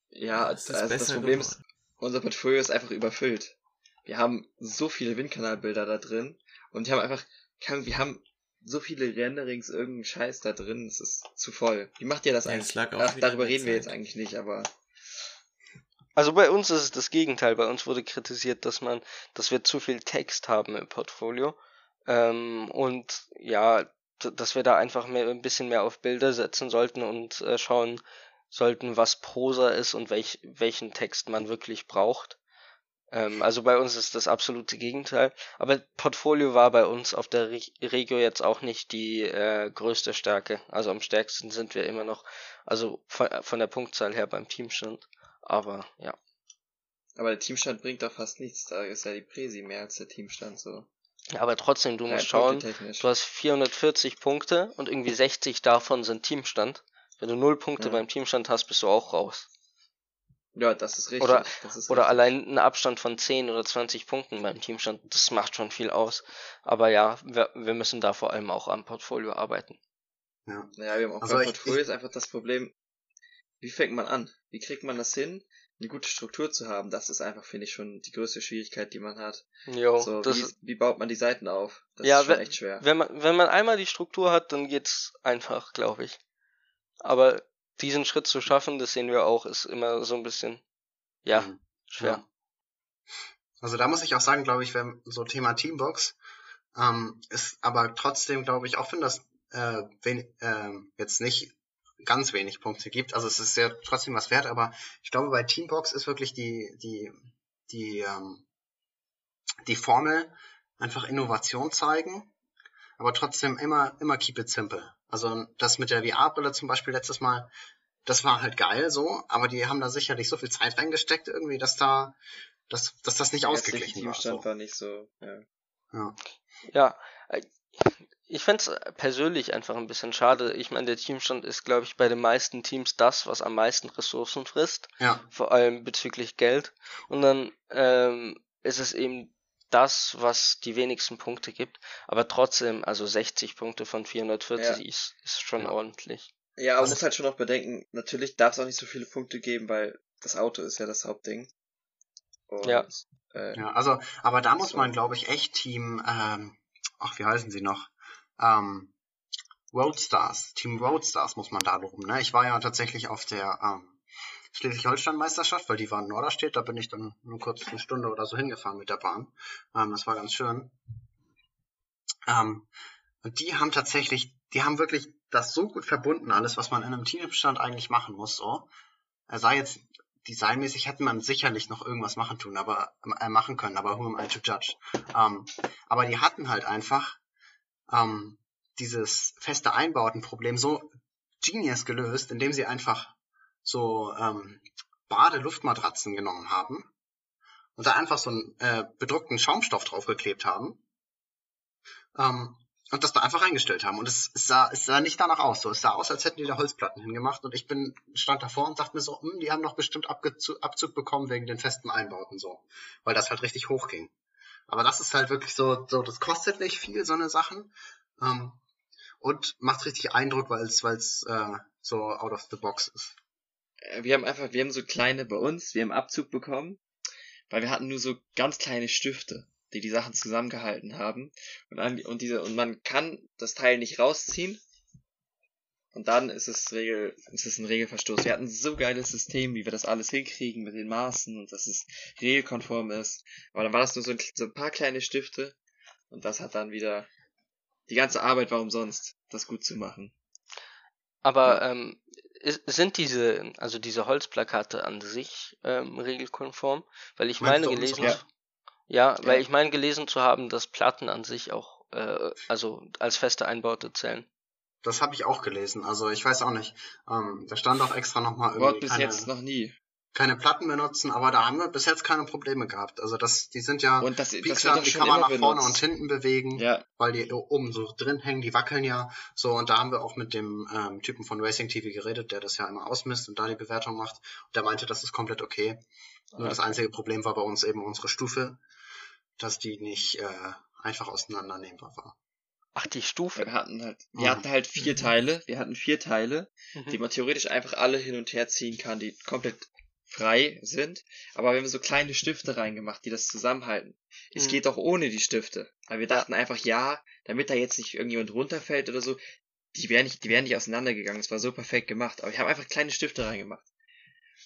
Ja, ist also das Problem geworden. ist, unser Portfolio ist einfach überfüllt. Wir haben so viele Windkanalbilder da drin und wir haben einfach, wir haben so viele Renderings, irgendeinen Scheiß da drin, es ist zu voll. Wie macht ihr das Ja, eigentlich? es lag auch Ach, darüber reden wir jetzt eigentlich nicht, aber Also bei uns ist es das Gegenteil. Bei uns wurde kritisiert, dass man, dass wir zu viel Text haben im Portfolio. Ähm, und ja, dass wir da einfach mehr, ein bisschen mehr auf Bilder setzen sollten und äh, schauen sollten, was Prosa ist und welch, welchen Text man wirklich braucht. Ähm, also bei uns ist das absolute Gegenteil. Aber Portfolio war bei uns auf der Re Regio jetzt auch nicht die äh, größte Stärke. Also am stärksten sind wir immer noch, also von, von der Punktzahl her beim Teamstand. Aber ja. aber der Teamstand bringt doch fast nichts. Da ist ja die Präsi mehr als der Teamstand so. Aber trotzdem, du Rein musst schauen, du hast 440 Punkte und irgendwie 60 davon sind Teamstand. Wenn du null Punkte Ja. beim Teamstand hast, bist du auch raus. Ja, das ist richtig. Oder- das ist Oder richtig. allein ein Abstand von 10 oder 20 Punkten beim Teamstand, das macht schon viel aus. Aber ja, wir, wir müssen da vor allem auch am Portfolio arbeiten. Naja, wir haben auch Also beim ich- Portfolio ich- ist einfach das Problem, wie fängt man an? Wie kriegt man das hin, eine gute Struktur zu haben? Das ist einfach, finde ich, schon die größte Schwierigkeit, die man hat. Jo, so, das wie, wie baut man die Seiten auf? Das Ja, ist schon we- echt schwer. wenn man, wenn man einmal die Struktur hat, dann geht's einfach, glaube ich. Aber diesen Schritt zu schaffen, das sehen wir auch, ist immer so ein bisschen, ja, Mhm. schwer. Ja. Also da muss ich auch sagen, glaube ich, wenn so Thema Teambox ähm, ist aber trotzdem, glaube ich, auch wenn das äh, wen, ähm, jetzt nicht ganz wenig Punkte gibt, also es ist ja trotzdem was wert, aber ich glaube, bei Teambox ist wirklich die, die, die, ähm, die Formel einfach Innovation zeigen, aber trotzdem immer, immer keep it simple. Also das mit der VR-Brille zum Beispiel letztes Mal, das war halt geil so, aber die haben da sicherlich so viel Zeit reingesteckt irgendwie, dass da, dass, dass das nicht ausgeglichen war. Teamstand So. war nicht so, ja. Ja. Ja, äh, ich fänd's persönlich einfach ein bisschen schade. Ich meine, der Teamstand ist, glaube ich, bei den meisten Teams das, was am meisten Ressourcen frisst, ja, vor allem bezüglich Geld. Und dann ähm, ist es eben das, was die wenigsten Punkte gibt. Aber trotzdem, also 60 Punkte von 440 Ja. ist, ist schon Ja. ordentlich. Ja, aber man muss halt schon noch bedenken, natürlich darf es auch nicht so viele Punkte geben, weil das Auto ist ja das Hauptding. Und, Ja. Äh, ja, also, aber da muss man, glaube ich, echt Team, ähm, ach, wie heißen sie noch? Ähm, Roadstars, Team Roadstars muss man da loben, ne? Ich war ja tatsächlich auf der, ähm, Schleswig-Holstein-Meisterschaft, weil die war in Norderstedt, da bin ich dann nur kurz eine Stunde oder so hingefahren mit der Bahn. Ähm, das war ganz schön. Ähm, und die haben tatsächlich, die haben wirklich das so gut verbunden, alles, was man in einem Teambestand eigentlich machen muss, so. Er sei jetzt designmäßig hätte man sicherlich noch irgendwas machen tun, aber äh, machen können, aber who am I to judge? Ähm, aber die hatten halt einfach ähm, dieses feste Einbautenproblem so genius gelöst, indem sie einfach so ähm, Bade-Luftmatratzen genommen haben und da einfach so einen äh, bedruckten Schaumstoff draufgeklebt haben ähm, und das da einfach eingestellt haben. Und es, sah, es sah nicht danach aus. So, es sah aus, als hätten die da Holzplatten hingemacht. Und ich bin stand davor und dachte mir so, hm, die haben doch bestimmt Abgezug, Abzug bekommen wegen den festen Einbauten so, weil das halt richtig hoch ging. Aber das ist halt wirklich so, so das kostet nicht viel, so eine Sachen. Ähm, und macht richtig Eindruck, weil es weil es äh, so out of the box ist. Äh, wir haben einfach, wir haben so kleine bei uns, wir haben Abzug bekommen, weil wir hatten nur so ganz kleine Stifte die die Sachen zusammengehalten haben. Und, an, und, diese, und man kann das Teil nicht rausziehen. Und dann ist es, Regel, ist es ein Regelverstoß. Wir hatten so geiles System, wie wir das alles hinkriegen mit den Maßen und dass es regelkonform ist. Aber dann war das nur so ein, so ein paar kleine Stifte. Und das hat dann wieder, die ganze Arbeit war umsonst, das gut zu machen. Aber ähm, sind diese, also diese Holzplakate an sich ähm, regelkonform? Weil ich meine gelesen, ja. Ja, weil ich meine gelesen zu haben, dass Platten an sich auch, äh, also als feste Einbaute zählen. Das habe ich auch gelesen. Also ich weiß auch nicht. Ähm, da stand auch extra nochmal irgendwie. Wort bis keine, jetzt noch nie. Keine Platten benutzen, aber da haben wir bis jetzt keine Probleme gehabt. Also das, die sind ja und das, Pixar, das die kann man nach vorne und hinten bewegen, ja. weil die oben so drin hängen, die wackeln ja. So, und da haben wir auch mit dem ähm, Typen von Racing TV geredet, der das ja immer ausmisst und da die Bewertung macht. Und der meinte, das ist komplett okay. Nur okay. das einzige Problem war bei uns eben unsere Stufe dass die nicht äh, einfach auseinandernehmbar war. Ach, die Stufe. Wir hatten halt, wir mhm. hatten halt vier mhm. Teile. Wir hatten vier Teile, mhm. die man theoretisch einfach alle hin und her ziehen kann, die komplett frei sind. Aber wir haben so kleine Stifte reingemacht, die das zusammenhalten. Es mhm. geht auch ohne die Stifte. Aber wir dachten einfach, ja, damit da jetzt nicht irgendjemand runterfällt oder so, die wären nicht, die wären nicht auseinandergegangen. Es war so perfekt gemacht. Aber wir haben einfach kleine Stifte reingemacht.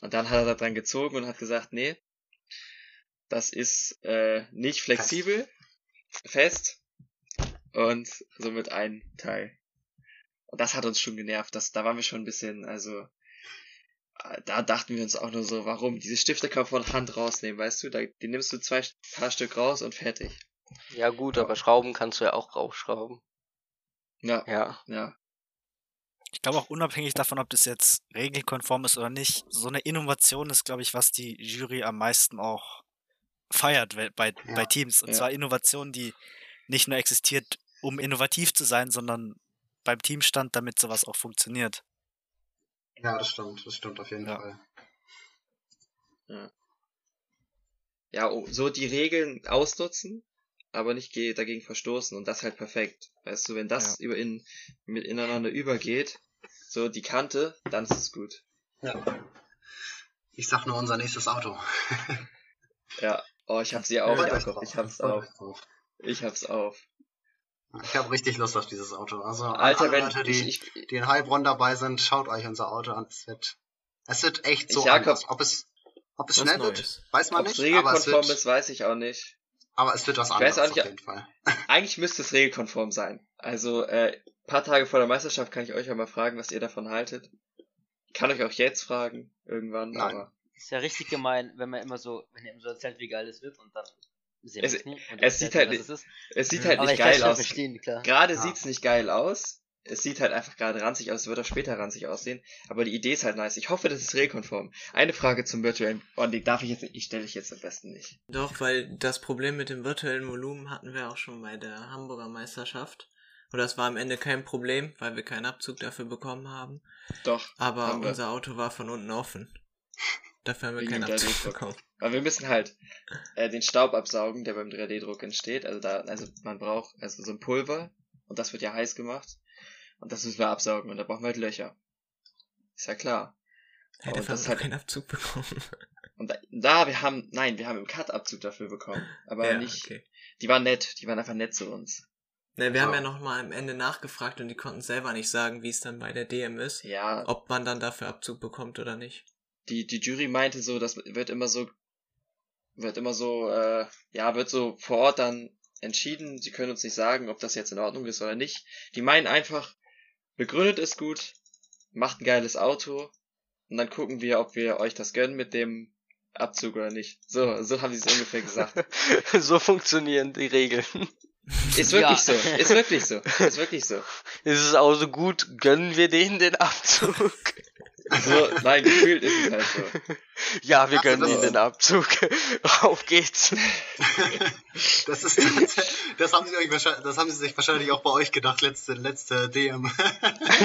Und dann hat er da dran gezogen und hat gesagt, nee, das ist äh, nicht flexibel, fest und somit ein Teil. Und das hat uns schon genervt. Das, da waren wir schon ein bisschen, also da dachten wir uns auch nur so, warum? Diese Stifte kann man von Hand rausnehmen, weißt du? Da, die nimmst du zwei paar Stück raus und fertig. Ja gut, aber Schrauben kannst du ja auch rausschrauben. Ja. Ja. Ja. Ich glaube auch unabhängig davon, ob das jetzt regelkonform ist oder nicht, so eine Innovation ist, glaube ich, was die Jury am meisten auch feiert bei, ja. bei Teams. Und ja. zwar Innovation, die nicht nur existiert, um innovativ zu sein, sondern beim Teamstand, damit sowas auch funktioniert. Ja, das stimmt, das stimmt auf jeden ja. Fall. Ja. ja, oh, so die Regeln ausnutzen, aber nicht dagegen verstoßen und das halt perfekt. Weißt du, wenn das ja. über in, mit ineinander übergeht, so die Kante, dann ist es gut. Ja. Ich sag nur unser nächstes Auto. ja, Oh, ich hab sie auf, ja, Jakob. Ich hab's auf. Ich hab's auf. Ich habe richtig Lust auf dieses Auto. Also Alter, wenn Leute, die, ich, die in Heilbronn dabei sind, schaut euch unser Auto an. Es wird, es wird echt so Jakob, anders. Ob es, ob es schnell Neues. wird, weiß man Ob's nicht. regelkonform aber ist, weiß ich auch nicht. Aber es wird was anderes nicht, auf jeden Fall. Eigentlich müsste es regelkonform sein. Also, äh, paar Tage vor der Meisterschaft kann ich euch ja mal fragen, was ihr davon haltet. Ich kann euch auch jetzt fragen, irgendwann, Nein. aber. Ist ja richtig gemein, wenn man immer so, wenn ihr immer so erzählt, wie geil es wird und dann sehen es, es es sieht halt, nicht, es, es sieht halt nicht geil aus. Gerade ja. sieht's nicht geil aus. Es sieht halt einfach gerade ranzig aus, es wird auch später ranzig aussehen, aber die Idee ist halt nice. Ich hoffe, das ist regelkonform. Eine Frage zum virtuellen Bonding darf ich jetzt nicht, ich stelle ich jetzt am besten nicht. Doch, weil das Problem mit dem virtuellen Volumen hatten wir auch schon bei der Hamburger Meisterschaft. Und das war am Ende kein Problem, weil wir keinen Abzug dafür bekommen haben. Doch. Aber unser Auto war von unten offen. Dafür haben wir keinen Abzug bekommen. Aber wir müssen halt äh, den Staub absaugen, der beim 3D-Druck entsteht. Also da, also man braucht also so ein Pulver und das wird ja heiß gemacht und das müssen wir absaugen und da brauchen wir halt Löcher. Ist ja klar. Ja, und das halt keinen Abzug bekommen. Und da, da, wir haben, nein, wir haben im Cut Abzug dafür bekommen, aber ja, nicht. Okay. Die waren nett, die waren einfach nett zu uns. Ne, wir oh. haben ja noch mal am Ende nachgefragt und die konnten selber nicht sagen, wie es dann bei der DM ist. Ja. Ob man dann dafür Abzug bekommt oder nicht. Die, die Jury meinte so, das wird immer so, wird immer so, äh, ja, wird so vor Ort dann entschieden. Sie können uns nicht sagen, ob das jetzt in Ordnung ist oder nicht. Die meinen einfach, begründet es gut, macht ein geiles Auto und dann gucken wir, ob wir euch das gönnen mit dem Abzug oder nicht. So, so haben sie es ungefähr gesagt. so funktionieren die Regeln. Ist wirklich ja. so, ist wirklich so, ist wirklich so. Ist es auch so gut, gönnen wir denen den Abzug? So, nein, gefühlt ist es halt so. Ja, wir gönnen ihnen den Abzug. Auf geht's. das ist das haben sie euch wahrscheinlich, das haben sie sich wahrscheinlich auch bei euch gedacht, letzte, letzte DM.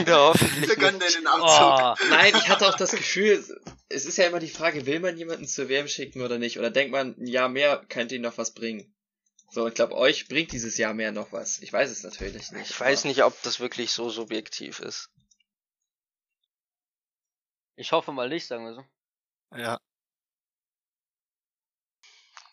Ja. Wir gönnen denen den Abzug. Oh, nein, ich hatte auch das Gefühl, es ist ja immer die Frage, will man jemanden zur WM schicken oder nicht? Oder denkt man, ein Jahr mehr könnte ihnen noch was bringen? So, ich glaube, euch bringt dieses Jahr mehr noch was. Ich weiß es natürlich nicht. Ich weiß nicht, ob das wirklich so subjektiv ist. Ich hoffe mal nicht, sagen wir so. Ja.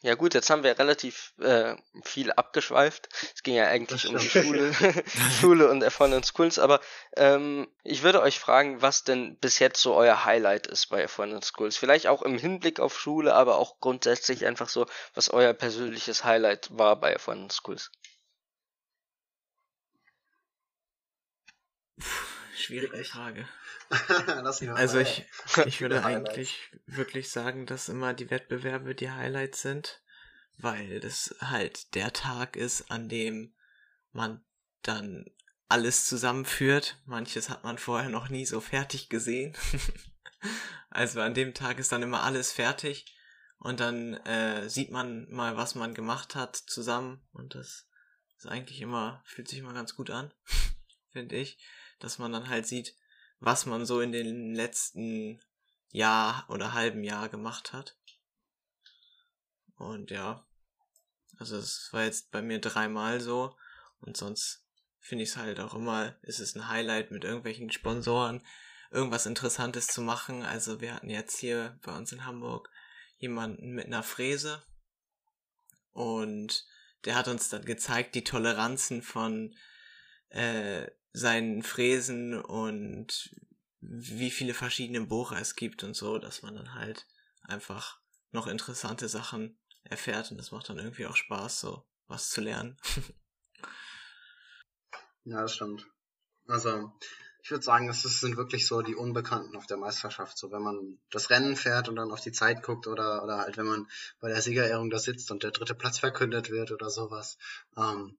Ja gut, jetzt haben wir relativ äh, viel abgeschweift. Es ging ja eigentlich um die Schule, Schule und Erfolg Schools, aber ähm, ich würde euch fragen, was denn bis jetzt so euer Highlight ist bei Erfolg Schools. Vielleicht auch im Hinblick auf Schule, aber auch grundsätzlich einfach so, was euer persönliches Highlight war bei Erfolg Schools. Schwierige Frage. also ich, ich würde eigentlich wirklich sagen, dass immer die Wettbewerbe die Highlights sind, weil das halt der Tag ist, an dem man dann alles zusammenführt. Manches hat man vorher noch nie so fertig gesehen. also an dem Tag ist dann immer alles fertig und dann äh, sieht man mal, was man gemacht hat zusammen und das ist eigentlich immer, fühlt sich immer ganz gut an, finde ich, dass man dann halt sieht, was man so in den letzten Jahr oder halben Jahr gemacht hat. Und ja, also es war jetzt bei mir dreimal so und sonst finde ich es halt auch immer, ist es ein Highlight mit irgendwelchen Sponsoren, irgendwas Interessantes zu machen. Also wir hatten jetzt hier bei uns in Hamburg jemanden mit einer Fräse und der hat uns dann gezeigt, die Toleranzen von äh, seinen Fräsen und wie viele verschiedene Bohrer es gibt und so, dass man dann halt einfach noch interessante Sachen erfährt und das macht dann irgendwie auch Spaß, so was zu lernen. ja, das stimmt. Also, ich würde sagen, das sind wirklich so die Unbekannten auf der Meisterschaft. So, wenn man das Rennen fährt und dann auf die Zeit guckt oder, oder halt, wenn man bei der Siegerehrung da sitzt und der dritte Platz verkündet wird oder sowas. Ähm,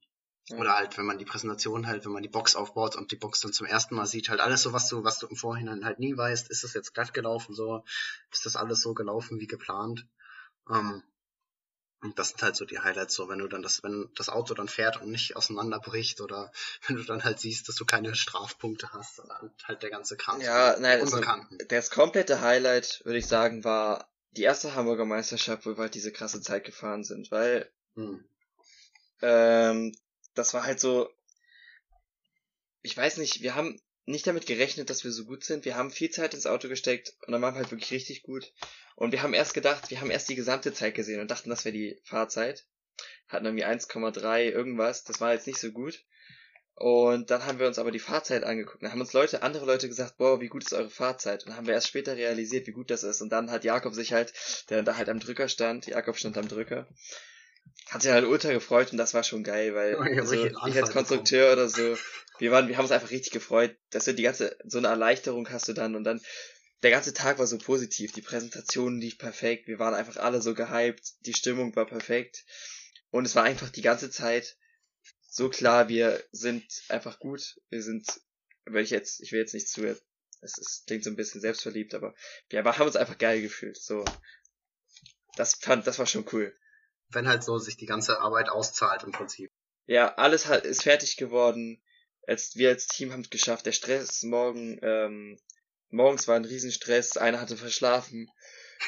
oder halt, wenn man die Präsentation halt, wenn man die Box aufbaut und die Box dann zum ersten Mal sieht, halt alles so, was du, was du im Vorhinein halt nie weißt, ist das jetzt glatt gelaufen, so, ist das alles so gelaufen wie geplant. Ähm, und das sind halt so die Highlights, so wenn du dann das, wenn das Auto dann fährt und nicht auseinanderbricht oder wenn du dann halt siehst, dass du keine Strafpunkte hast, sondern halt der ganze Kram. Ja, nein, also das komplette Highlight, würde ich sagen, war die erste Hamburger Meisterschaft, wo wir halt diese krasse Zeit gefahren sind, weil hm. ähm, das war halt so, ich weiß nicht, wir haben nicht damit gerechnet, dass wir so gut sind. Wir haben viel Zeit ins Auto gesteckt und dann waren wir halt wirklich richtig gut. Und wir haben erst gedacht, wir haben erst die gesamte Zeit gesehen und dachten, das wäre die Fahrzeit. Hatten irgendwie 1,3 irgendwas. Das war jetzt nicht so gut. Und dann haben wir uns aber die Fahrzeit angeguckt. Dann haben uns Leute, andere Leute gesagt, boah, wie gut ist eure Fahrzeit? Und dann haben wir erst später realisiert, wie gut das ist. Und dann hat Jakob sich halt, der da halt am Drücker stand, Jakob stand am Drücker, hat sich halt ultra gefreut und das war schon geil, weil also, ich als Konstrukteur oder so, wir waren, wir haben uns einfach richtig gefreut, dass du die ganze, so eine Erleichterung hast du dann und dann, der ganze Tag war so positiv, die Präsentation lief perfekt, wir waren einfach alle so gehypt, die Stimmung war perfekt und es war einfach die ganze Zeit so klar, wir sind einfach gut, wir sind, will ich jetzt, ich will jetzt nicht zu, es ist, klingt so ein bisschen selbstverliebt, aber wir haben uns einfach geil gefühlt, so. Das fand, das war schon cool wenn halt so sich die ganze Arbeit auszahlt im Prinzip. Ja, alles hat, ist fertig geworden. Als, wir als Team haben es geschafft. Der Stress morgen, ähm, morgens war ein Riesenstress, einer hatte verschlafen.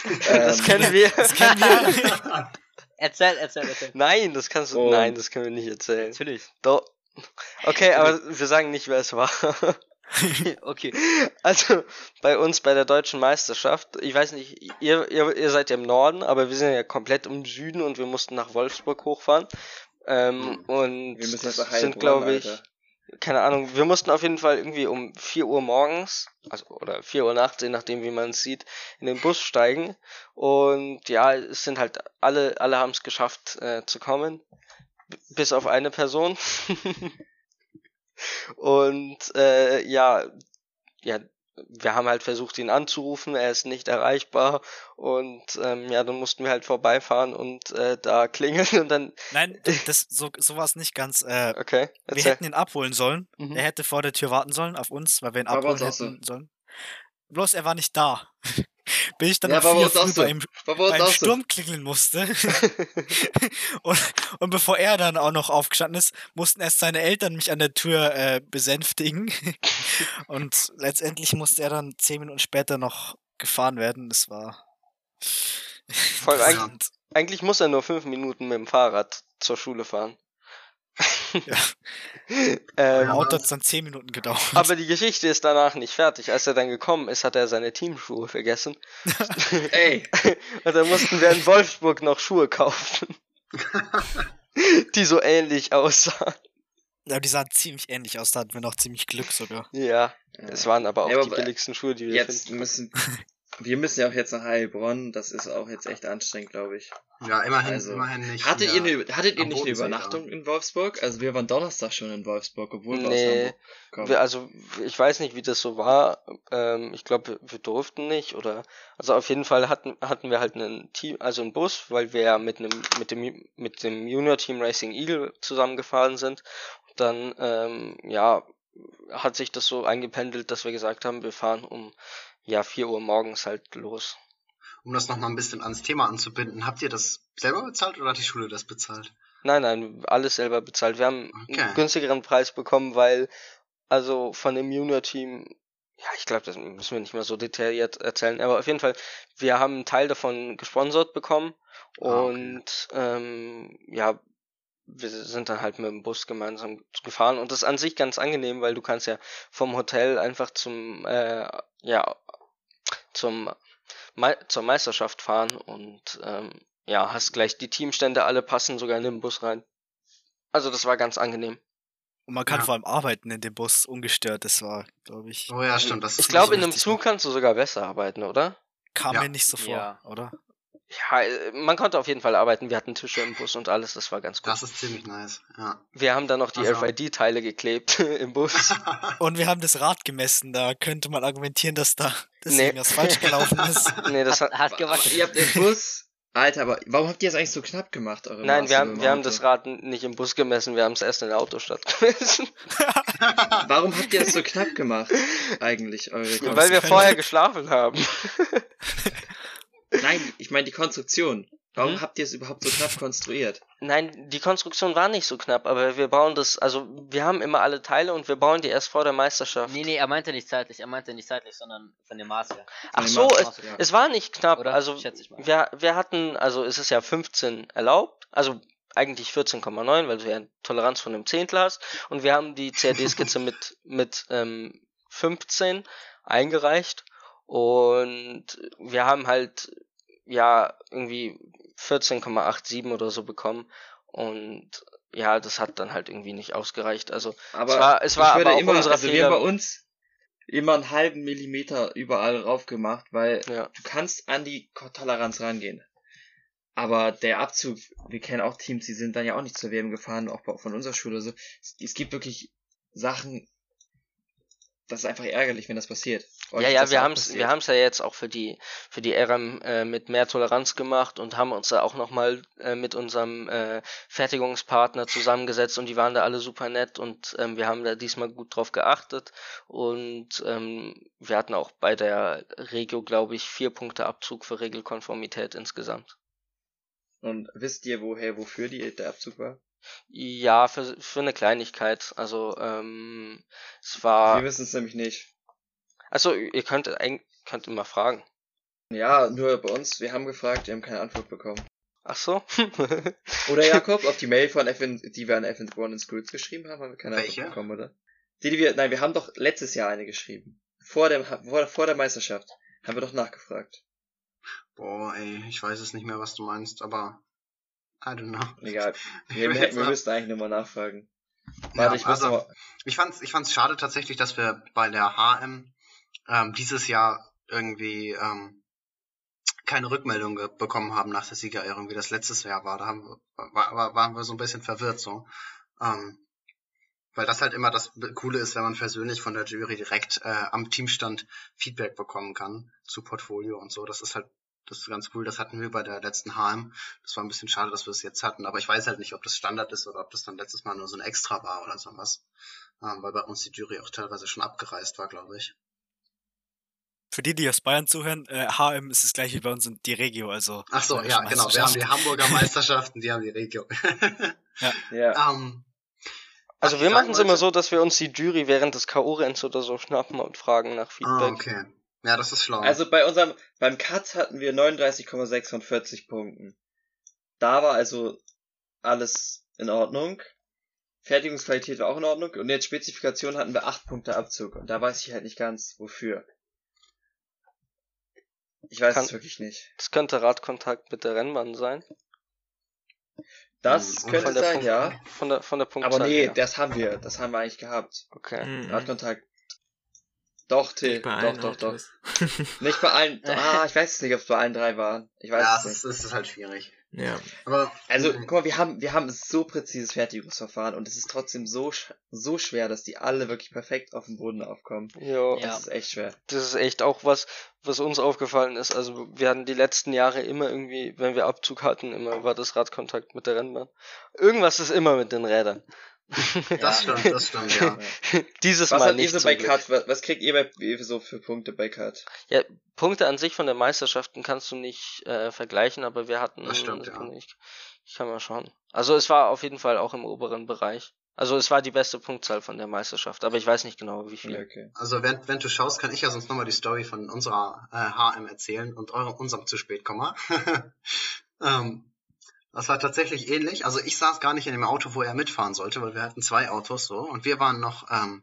das ähm, kennen wir. Das kennen wir. erzähl, erzähl, erzähl. Nein, das kannst du, oh. nein, das können wir nicht erzählen. Natürlich. Doch. Okay, aber wir sagen nicht, wer es war. okay. Also bei uns bei der deutschen Meisterschaft, ich weiß nicht, ihr, ihr, ihr seid ja im Norden, aber wir sind ja komplett im Süden und wir mussten nach Wolfsburg hochfahren. Ähm, hm. Und wir müssen das sind, glaube ich. Alter. keine Ahnung, wir mussten auf jeden Fall irgendwie um 4 Uhr morgens, also oder 4 Uhr nachts, je nachdem wie man es sieht, in den Bus steigen. Und ja, es sind halt alle, alle haben es geschafft äh, zu kommen. Bis auf eine Person. Und äh, ja, ja, wir haben halt versucht, ihn anzurufen, er ist nicht erreichbar und ähm, ja, dann mussten wir halt vorbeifahren und äh, da klingeln und dann, Nein, das, so, so war es nicht ganz. Äh, okay, wir erzähl. hätten ihn abholen sollen. Mhm. Er hätte vor der Tür warten sollen auf uns, weil wir ihn abholen hätten sollen. Bloß er war nicht da. Bin ich dann Ja, um vier so. beim so. Sturm klingeln musste. und, und bevor er dann auch noch aufgestanden ist, mussten erst seine Eltern mich an der Tür äh, besänftigen. und letztendlich musste er dann zehn Minuten später noch gefahren werden. Das war. Voll eigentlich, eigentlich muss er nur fünf Minuten mit dem Fahrrad zur Schule fahren. Ja. Im ähm, Auto hat es dann zehn Minuten gedauert. aber die Geschichte ist danach nicht fertig. Als er dann gekommen ist, hat er seine Teamschuhe vergessen. Ey, Und dann mussten wir in Wolfsburg noch Schuhe kaufen. die so ähnlich aussahen. ja, die sahen ziemlich ähnlich aus, da hatten wir noch ziemlich Glück sogar. Ja, es waren aber auch Ja, die aber billigsten Schuhe, die wir jetzt finden. müssen, wir müssen ja auch jetzt nach Heilbronn. Das ist auch jetzt echt anstrengend, glaube ich. Ja, immerhin, Also, immerhin nicht. Hattet ihr, eine, hattet ihr nicht eine Übernachtung in Wolfsburg? Also wir waren Donnerstag schon in Wolfsburg, obwohl wir aus Nee, Hamburg kommen. wir, also ich weiß nicht, wie das so war. Ähm, ich glaube, wir, wir durften nicht oder also auf jeden Fall hatten hatten wir halt einen Team, also einen Bus, weil wir ja mit einem mit dem mit dem Junior Team Racing Eagle zusammengefahren sind. Und dann ähm, ja hat sich das so eingependelt, dass wir gesagt haben, wir fahren um ja 4 Uhr morgens halt los. Um das nochmal ein bisschen ans Thema anzubinden, habt ihr das selber bezahlt oder hat die Schule das bezahlt? Nein, nein, alles selber bezahlt. Wir haben Okay. einen günstigeren Preis bekommen, weil also von dem Junior-Team, ja, ich glaube, das müssen wir nicht mehr so detailliert erzählen, aber auf jeden Fall, wir haben einen Teil davon gesponsert bekommen Ah, okay. und ähm, ja, wir sind dann halt mit dem Bus gemeinsam gefahren und das ist an sich ganz angenehm, weil du kannst ja vom Hotel einfach zum äh, ja zum Mei zur Meisterschaft fahren und ähm, ja, hast gleich die Teamstände alle passen sogar in den Bus rein. Also das war ganz angenehm. Und man kann Ja. vor allem arbeiten in dem Bus ungestört. Das war, glaube ich, Oh ja, stimmt. Das Ich glaube, in einem Zug kannst du sogar besser arbeiten, oder? kam Ja. mir nicht so vor, Ja. oder? Ja, äh, man konnte auf jeden Fall arbeiten. Wir hatten Tische im Bus und alles, das war ganz gut. Das ist ziemlich nice, ja. Wir haben dann noch die Also- RFID-Teile geklebt im Bus. Und wir haben das Rad gemessen. Da könnte man argumentieren, dass da deswegen Nee. was falsch gelaufen ist. nee, das Hat, hat, gewackelt. ihr habt den Bus. Alter, aber warum habt ihr das eigentlich so knapp gemacht? Eure nein, wir Maße haben, im wir haben das Rad nicht im Bus gemessen, wir haben es erst in der Autostadt gemessen. Warum habt ihr das so knapp gemacht? Eigentlich, eure Ja, Weil wir vorher geschlafen haben. Nein, ich meine die Konstruktion. Warum Mhm. habt ihr es überhaupt so knapp konstruiert? Nein, die Konstruktion war nicht so knapp, aber wir bauen das, also wir haben immer alle Teile und wir bauen die erst vor der Meisterschaft. Nee, nee, er meinte nicht zeitlich, er meinte nicht zeitlich, sondern von dem Maß her. Ach so, Maßen es, ja. es war nicht knapp, Oder? also Schätze ich mal. wir, wir hatten, also es ist ja 15 erlaubt, also eigentlich 14,9, weil du ja eine Toleranz von einem Zehntel hast und wir haben die CAD-Skizze mit, mit ähm, 15 eingereicht und wir haben halt ja irgendwie 14,87 oder so bekommen und ja, das hat dann halt irgendwie nicht ausgereicht, also Aber Es war- es war aber immer, unser also wir Fehler. haben bei uns immer einen halben Millimeter überall rauf gemacht, weil ja. du kannst an die Toleranz rangehen. Aber der Abzug, wir kennen auch Teams, die sind dann ja auch nicht zur WM gefahren, auch von unserer Schule so. Es, es gibt wirklich Sachen, das ist einfach ärgerlich, wenn das passiert. Ja, ja, wir haben's, passiert. wir haben's ja jetzt auch für die, für die RM äh, mit mehr Toleranz gemacht und haben uns da auch nochmal äh, mit unserem äh, Fertigungspartner zusammengesetzt und die waren da alle super nett und ähm, wir haben da diesmal gut drauf geachtet und ähm, wir hatten auch bei der Regio, glaube ich, vier Punkte Abzug für Regelkonformität insgesamt. Und wisst ihr, woher, wofür die, der Abzug war? Ja, für, für eine Kleinigkeit. Also, ähm, es war. Wir wissen es nämlich nicht. Also, ihr könnt, eigentlich- könnt immer fragen. Ja, nur bei uns, wir haben gefragt, wir haben keine Antwort bekommen. Ach so? Oder Jakob, auf die Mail von FN, die wir an FN One in Schools geschrieben haben, haben wir keine Welche? Antwort bekommen, oder? Die, die wir, nein, wir haben doch letztes Jahr eine geschrieben. Vor dem, vor, vor der Meisterschaft. Haben wir doch nachgefragt. Boah, ey, ich weiß es nicht mehr, was du meinst, aber I don't know. Egal. Ich Wir, wir, wir mal- müssten eigentlich nochmal nachfragen. Warte, ich muss also, noch, ich fand's, ich fand's schade tatsächlich, dass wir bei der HM ähm, dieses Jahr irgendwie ähm, keine Rückmeldung bekommen haben nach der Siegerehrung, wie das letztes Jahr war. Da haben, war, waren wir so ein bisschen verwirrt so. Ähm, weil das halt immer das Coole ist, wenn man persönlich von der Jury direkt äh, am Teamstand Feedback bekommen kann zu Portfolio und so. Das ist halt das ist ganz cool. Das hatten wir bei der letzten HM. Das war ein bisschen schade, dass wir es jetzt hatten, aber ich weiß halt nicht, ob das Standard ist oder ob das dann letztes Mal nur so ein Extra war oder sowas. Ähm, weil bei uns die Jury auch teilweise schon abgereist war, glaube ich. Für die, die aus Bayern zuhören, äh, HM ist das gleiche wie bei uns in die Regio, also. Ach so, ja, genau. Wir haben die Hamburger Meisterschaften, die haben die Regio. ja. ähm, Also wir machen es immer so, dass wir uns die Jury während des K.O.-Renns oder so schnappen und fragen nach Ah, Feedback. okay. Ja, das ist schlau. Also bei unserem, beim Cut hatten wir 39,6 von 40 Punkten. Da war also alles in Ordnung. Fertigungsqualität war auch in Ordnung. Und jetzt Spezifikation hatten wir 8 Punkte Abzug. Und da weiß ich halt nicht ganz, wofür. Ich weiß Kann- es wirklich nicht. Das könnte Radkontakt mit der Rennbahn sein. Das Hm, könnte von der sein, Punkt- ja. Von der, von der Punktzahl Aber nee, her. das haben wir. Das haben wir eigentlich gehabt. Okay. Mhm. Radkontakt. Doch, Till. Doch, doch, doch. Nicht bei allen. Ah, ich weiß es nicht, ob es bei allen drei waren. Ich weiß ja, es nicht. ist, es ist halt schwierig. Ja. Aber Also, guck mal, wir haben, wir haben so präzises Fertigungsverfahren und es ist trotzdem so, sch- so schwer, dass die alle wirklich perfekt auf dem Boden aufkommen. Jo, Ja. Das ist echt schwer. das ist echt auch was, was uns aufgefallen ist. Also wir hatten die letzten Jahre immer irgendwie, wenn wir Abzug hatten, immer war das Radkontakt mit der Rennbahn. Irgendwas ist immer mit den Rädern. Das Ja. stimmt, das stimmt, ja. Dieses Was Mal nicht. so bei. Cut? Was, was kriegt ihr bei, so für Punkte bei Cut? Ja, Punkte an sich von der Meisterschaften kannst du nicht äh, vergleichen, aber wir hatten. Das stimmt, ja. Ich, ich kann mal schauen. Also es war auf jeden Fall auch im oberen Bereich. Also es war die beste Punktzahl von der Meisterschaft, aber ich weiß nicht genau wie viel. Okay. Also wenn, wenn du schaust, kann ich ja sonst nochmal die Story von unserer äh, HM erzählen und eurem, unserem zu spät kommen. ähm, das war tatsächlich ähnlich. Also ich saß gar nicht in dem Auto, wo er mitfahren sollte, weil wir hatten zwei Autos so und wir waren noch ähm,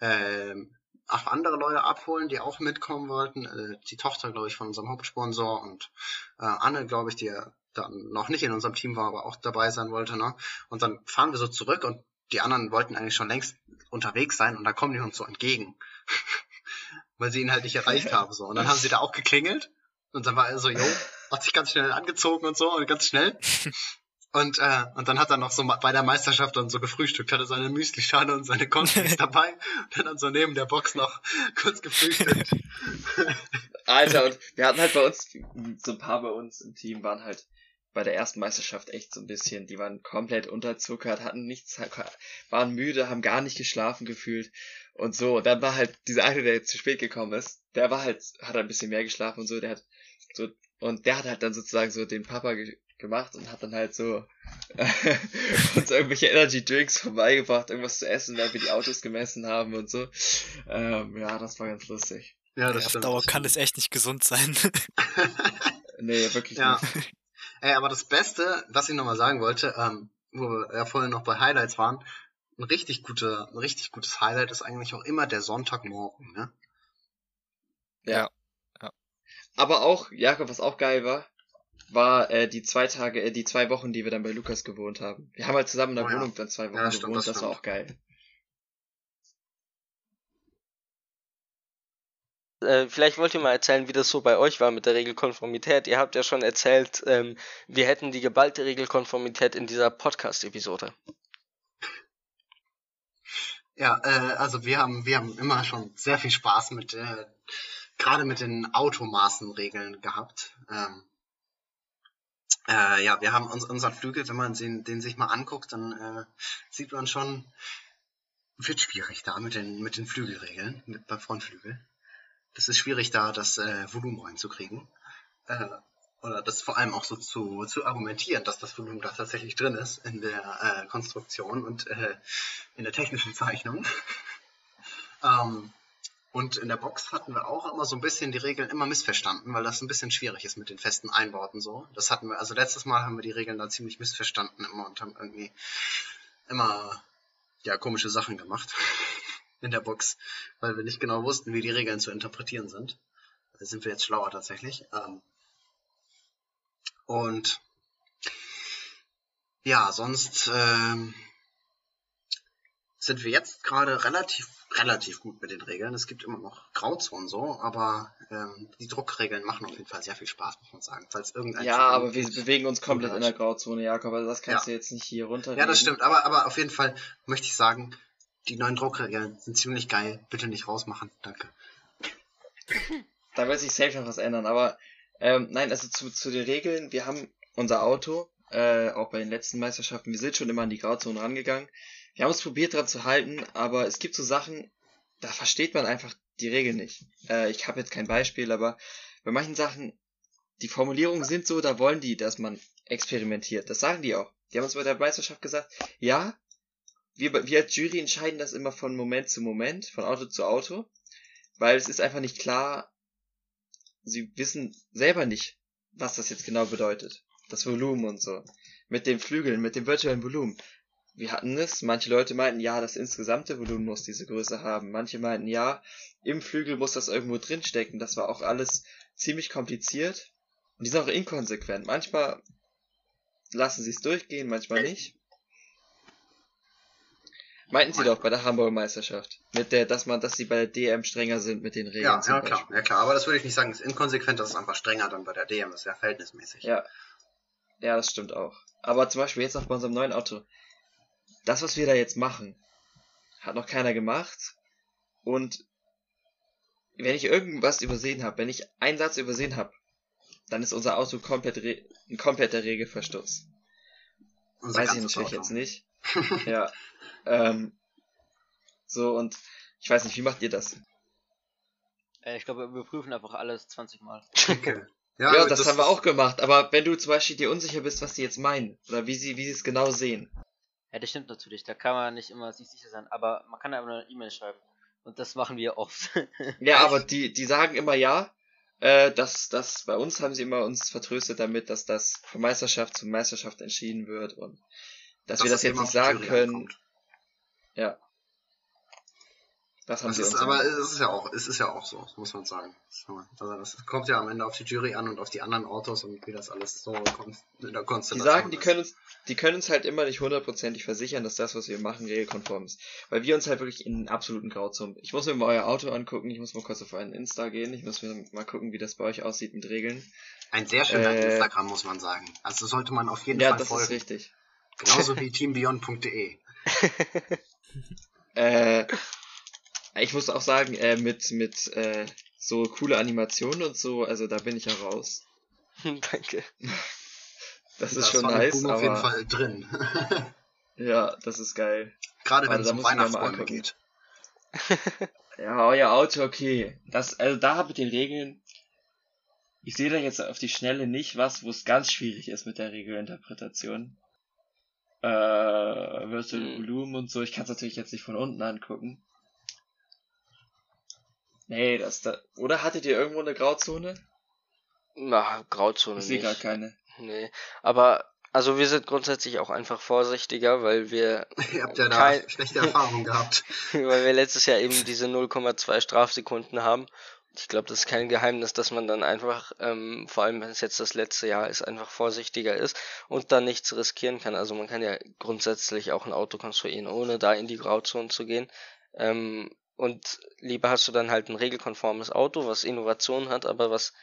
ähm, auch andere Leute abholen, die auch mitkommen wollten. Äh, die Tochter, glaube ich, von unserem Hauptsponsor und äh, Anne, glaube ich, die ja dann noch nicht in unserem Team war, aber auch dabei sein wollte. Ne? Und dann fahren wir so zurück und die anderen wollten eigentlich schon längst unterwegs sein und dann kommen die uns so entgegen. Weil sie ihn halt nicht erreicht haben. so. Und dann haben sie da auch geklingelt und dann war er so, jo, hat sich ganz schnell angezogen und so und ganz schnell. Und, äh, und dann hat er noch so bei der Meisterschaft dann so gefrühstückt, hatte seine Müslischale und seine Cornflakes dabei und hat dann so neben der Box noch kurz gefrühstückt. Alter, und wir hatten halt bei uns, so ein paar bei uns im Team waren halt bei der ersten Meisterschaft echt so ein bisschen, die waren komplett unterzuckert, hatten nichts, waren müde, haben gar nicht geschlafen gefühlt und so. Und dann war halt dieser eine, der jetzt zu spät gekommen ist, der war halt, hat ein bisschen mehr geschlafen und so, der hat so, und der hat halt dann sozusagen so den Papa ge gemacht und hat dann halt so uns irgendwelche Energy Drinks vorbeigebracht, irgendwas zu essen, während wir die Autos gemessen haben und so. Ähm, ja, das war ganz lustig. Ja, das Auf stimmt. Dauer das kann es echt nicht gesund sein. Nee, wirklich Ja. nicht. Ey, aber das Beste, was ich nochmal sagen wollte, ähm, wo wir ja vorhin noch bei Highlights waren, ein richtig gute, ein richtig gutes Highlight ist eigentlich auch immer der Sonntagmorgen, ne? Aber auch, Jakob, was auch geil war, war äh, die zwei Tage, äh, die zwei Wochen, die wir dann bei Lukas gewohnt haben. Wir haben halt zusammen in der Oh ja. Wohnung dann zwei Wochen Ja, stimmt, gewohnt, das das, war auch geil. Äh, vielleicht wollt ihr mal erzählen, wie das so bei euch war mit der Regelkonformität. Ihr habt ja schon erzählt, ähm, wir hätten die geballte Regelkonformität in dieser Podcast-Episode. Ja, äh, also wir haben, wir haben immer schon sehr viel Spaß mit, äh, gerade mit den Automaßenregeln gehabt. Ähm, äh, ja, wir haben uns, unseren Flügel, wenn man den, den sich mal anguckt, dann äh, sieht man schon, wird schwierig da mit den, mit den Flügelregeln, mit, beim Frontflügel. Das ist schwierig da, das äh, Volumen reinzukriegen. Äh, oder das vor allem auch so zu, zu argumentieren, dass das Volumen da tatsächlich drin ist in der äh, Konstruktion und äh, in der technischen Zeichnung. ähm, und in der Box hatten wir auch immer so ein bisschen die Regeln immer missverstanden, weil das ein bisschen schwierig ist mit den festen Einbauten so. Das hatten wir, also letztes Mal haben wir die Regeln da ziemlich missverstanden immer und haben irgendwie immer ja komische Sachen gemacht in der Box, weil wir nicht genau wussten, wie die Regeln zu interpretieren sind. Da sind wir jetzt schlauer tatsächlich. Ähm, und ja, sonst ähm, sind wir jetzt gerade relativ, relativ gut mit den Regeln. Es gibt immer noch Grauzonen so, aber ähm, die Druckregeln machen auf jeden Fall sehr viel Spaß, muss man sagen. Falls irgendein Ja, Team aber wir bewegen uns komplett in der Grauzone, Jakob, also das kannst Ja. du jetzt nicht hier runter. Ja, das stimmt, aber, aber auf jeden Fall möchte ich sagen, die neuen Druckregeln sind ziemlich geil. Bitte nicht rausmachen. Danke. Da wird sich safe noch was ändern, aber ähm, nein, also zu, zu den Regeln, wir haben unser Auto, äh, auch bei den letzten Meisterschaften, wir sind schon immer an die Grauzone rangegangen. Wir haben es probiert dran zu halten, aber es gibt so Sachen, da versteht man einfach die Regeln nicht. Äh, ich habe jetzt kein Beispiel, aber bei manchen Sachen, die Formulierungen sind so, da wollen die, dass man experimentiert. Das sagen die auch. Die haben uns bei der Meisterschaft gesagt, ja, wir, wir als Jury entscheiden das immer von Moment zu Moment, von Auto zu Auto, weil es ist einfach nicht klar, sie wissen selber nicht, was das jetzt genau bedeutet. Das Volumen und so. Mit den Flügeln, mit dem virtuellen Volumen. Wir hatten es, manche Leute meinten, ja, das insgesamte Volumen muss diese Größe haben. Manche meinten, ja, im Flügel muss das irgendwo drinstecken. Das war auch alles ziemlich kompliziert. Und die sind auch inkonsequent. Manchmal lassen sie es durchgehen, manchmal nicht. Meinten sie doch bei der Hamburger Meisterschaft. Mit der, dass man, dass sie bei der DM strenger sind mit den Regeln. Ja, ja klar, ja klar. Aber das würde ich nicht sagen, ist inkonsequent, das ist einfach strenger dann bei der DM, das ist ja verhältnismäßig. Ja. Ja, das stimmt auch. Aber zum Beispiel jetzt noch bei unserem neuen Auto. Das, was wir da jetzt machen, hat noch keiner gemacht. Und wenn ich irgendwas übersehen habe, wenn ich einen Satz übersehen habe, dann ist unser Auto komplett ein kompletter Regelverstoß. Unser Weiß ich natürlich Auto. jetzt nicht. ja. Ähm, so, und ich weiß nicht, wie macht ihr das? Äh, ich glaube, wir überprüfen einfach alles 20 Mal. Okay. Ja, Ja, das, haben wir auch gemacht. Aber wenn du zum Beispiel dir unsicher bist, was die jetzt meinen, oder wie sie, wie sie es genau sehen, Ja, das stimmt natürlich. Da kann man nicht immer sich sicher sein. Aber man kann einfach nur eine E-Mail schreiben. Und das machen wir oft. Ja, aber die, die sagen immer ja. Äh, dass das bei uns haben sie immer uns vertröstet damit, dass das von Meisterschaft zu Meisterschaft entschieden wird und dass, wir das jetzt nicht sagen können. ankommt. Ja. Das haben Das ist, aber es ist ja auch, es ist ja auch so, muss man sagen. So, Also das kommt ja am Ende auf die Jury an und auf die anderen Autos und wie das alles so in der Die Konstellation sagen, die können uns, die können uns halt immer nicht hundertprozentig versichern, dass das, was wir machen, regelkonform ist. Weil wir uns halt wirklich in absoluten Grauzonen. Ich muss mir mal euer Auto angucken, ich muss mal kurz auf euren Insta gehen, ich muss mir mal gucken, wie das bei euch aussieht mit Regeln. Ein sehr schöner Äh, Instagram, muss man sagen. Also sollte man auf jeden Ja, Fall das folgen. ist richtig. Genauso wie teambeyond.de. Äh, ich muss auch sagen, äh, mit, mit äh, so coole Animationen und so, also da bin ich ja raus. Danke. Das Da ist schon Sonic nice, Boom auf jeden aber Fall drin. ja, das ist geil. Gerade wenn es um ich Weihnachtsbäume geht. Ja, euer Auto, okay. Das, also da mit den Regeln, ich sehe da jetzt auf die Schnelle nicht was, wo es ganz schwierig ist mit der Regelinterpretation. Äh, Virtual Hm. Volumen und so, ich kann es natürlich jetzt nicht von unten angucken. Nee, das da. Oder hattet ihr irgendwo eine Grauzone? Na, Grauzone Ich sehe gar nicht. keine. Nee. Aber, also wir sind grundsätzlich auch einfach vorsichtiger, weil wir, Ihr habt ja da Kein- schlechte Erfahrungen gehabt. weil wir letztes Jahr eben diese 0,2 Strafsekunden haben. Ich glaube, das ist kein Geheimnis, dass man dann einfach, ähm, vor allem wenn es jetzt das letzte Jahr ist, einfach vorsichtiger ist und dann nichts riskieren kann. Also man kann ja grundsätzlich auch ein Auto konstruieren, ohne da in die Grauzone zu gehen. Ähm, und lieber hast du dann halt ein regelkonformes Auto, was Innovation hat, aber was,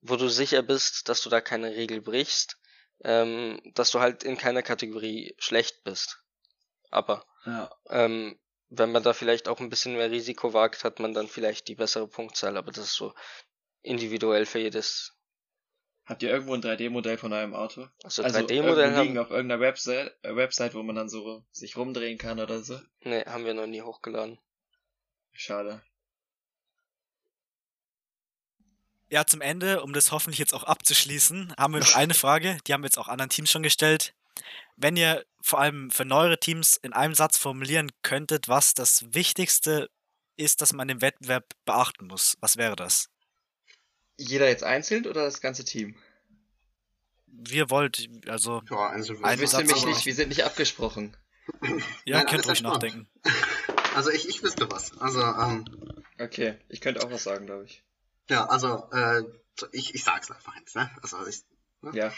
wo du sicher bist, dass du da keine Regel brichst, ähm, dass du halt in keiner Kategorie schlecht bist. Aber Ja. ähm, wenn man da vielleicht auch ein bisschen mehr Risiko wagt, hat man dann vielleicht die bessere Punktzahl, aber das ist so individuell für jedes. Habt ihr irgendwo ein 3D-Modell von eurem Auto? Also, Also 3D-Modell irgendwo liegen haben, auf irgendeiner Website, äh, Website, wo man dann so sich rumdrehen kann oder so? nee, haben wir noch nie hochgeladen. Schade. Ja, zum Ende, um das hoffentlich jetzt auch abzuschließen, haben wir noch eine Frage, die haben wir jetzt auch anderen Teams schon gestellt. Wenn ihr vor allem für neuere Teams in einem Satz formulieren könntet, was das Wichtigste ist, das man im Wettbewerb beachten muss, was wäre das? Jeder jetzt einzeln oder das ganze Team? Wir wollt, also, Ja, also, Ein Ich wüsste Satz nämlich aber- nicht, wir sind nicht abgesprochen. ja, Nein, könnt ruhig nachdenken. also ich, ich wüsste was. Also, ähm, Okay, ich könnte auch was sagen, glaube ich. ja, also, äh, ich, ich sag's einfach jetzt, ne? Also ich, Ja.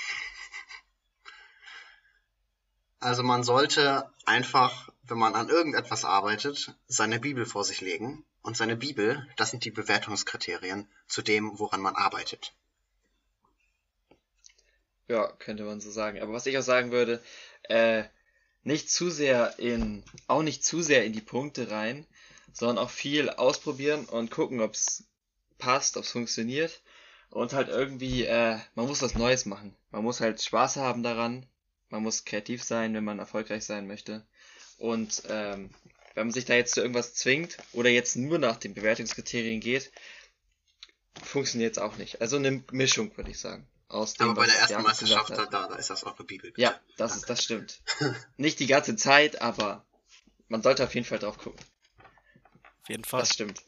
Also man sollte einfach wenn man an irgendetwas arbeitet, seine Bibel vor sich legen. Und seine Bibel, das sind die Bewertungskriterien zu dem, woran man arbeitet. Ja, könnte man so sagen. Aber was ich auch sagen würde, äh, nicht zu sehr in, auch nicht zu sehr in die Punkte rein, sondern auch viel ausprobieren und gucken, ob es passt, ob es funktioniert. Und halt irgendwie, äh, man muss was Neues machen. Man muss halt Spaß haben daran. Man muss kreativ sein, wenn man erfolgreich sein möchte. Und ähm, wenn man sich da jetzt zu irgendwas zwingt oder jetzt nur nach den Bewertungskriterien geht, funktioniert es auch nicht. Also eine Mischung, würde ich sagen. Aus dem, Aber bei der ersten Meisterschaft, da, da ist das eure Bibel. Bitte. Ja, das, das stimmt. nicht die ganze Zeit, aber man sollte auf jeden Fall drauf gucken. Auf jeden Fall. Das stimmt.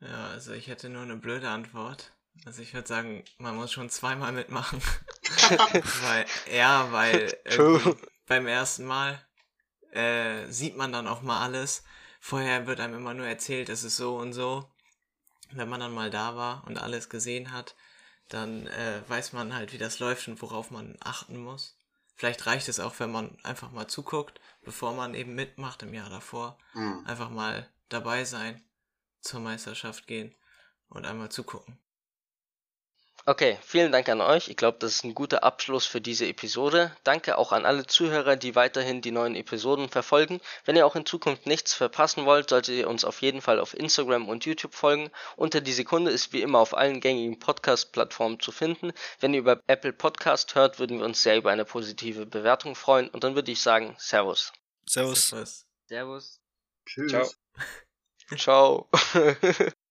Ja, also ich hätte nur eine blöde Antwort. Also ich würde sagen, man muss schon zweimal mitmachen. weil, ja, weil beim ersten Mal äh, sieht man dann auch mal alles. Vorher wird einem immer nur erzählt, es ist so und so. Wenn man dann mal da war und alles gesehen hat, dann äh, weiß man halt, wie das läuft und worauf man achten muss. Vielleicht reicht es auch, wenn man einfach mal zuguckt, bevor man eben mitmacht im Jahr davor. Mhm. Einfach mal dabei sein, zur Meisterschaft gehen und einmal zugucken. Okay, vielen Dank an euch. Ich glaube, das ist ein guter Abschluss für diese Episode. Danke auch an alle Zuhörer, die weiterhin die neuen Episoden verfolgen. Wenn ihr auch in Zukunft nichts verpassen wollt, solltet ihr uns auf jeden Fall auf Instagram und YouTube folgen. Unter die Sekunde ist wie immer auf allen gängigen Podcast-Plattformen zu finden. Wenn ihr über Apple Podcast hört, würden wir uns sehr über eine positive Bewertung freuen. Und dann würde ich sagen, Servus. Servus. Servus. Tschüss. Ciao. Ciao.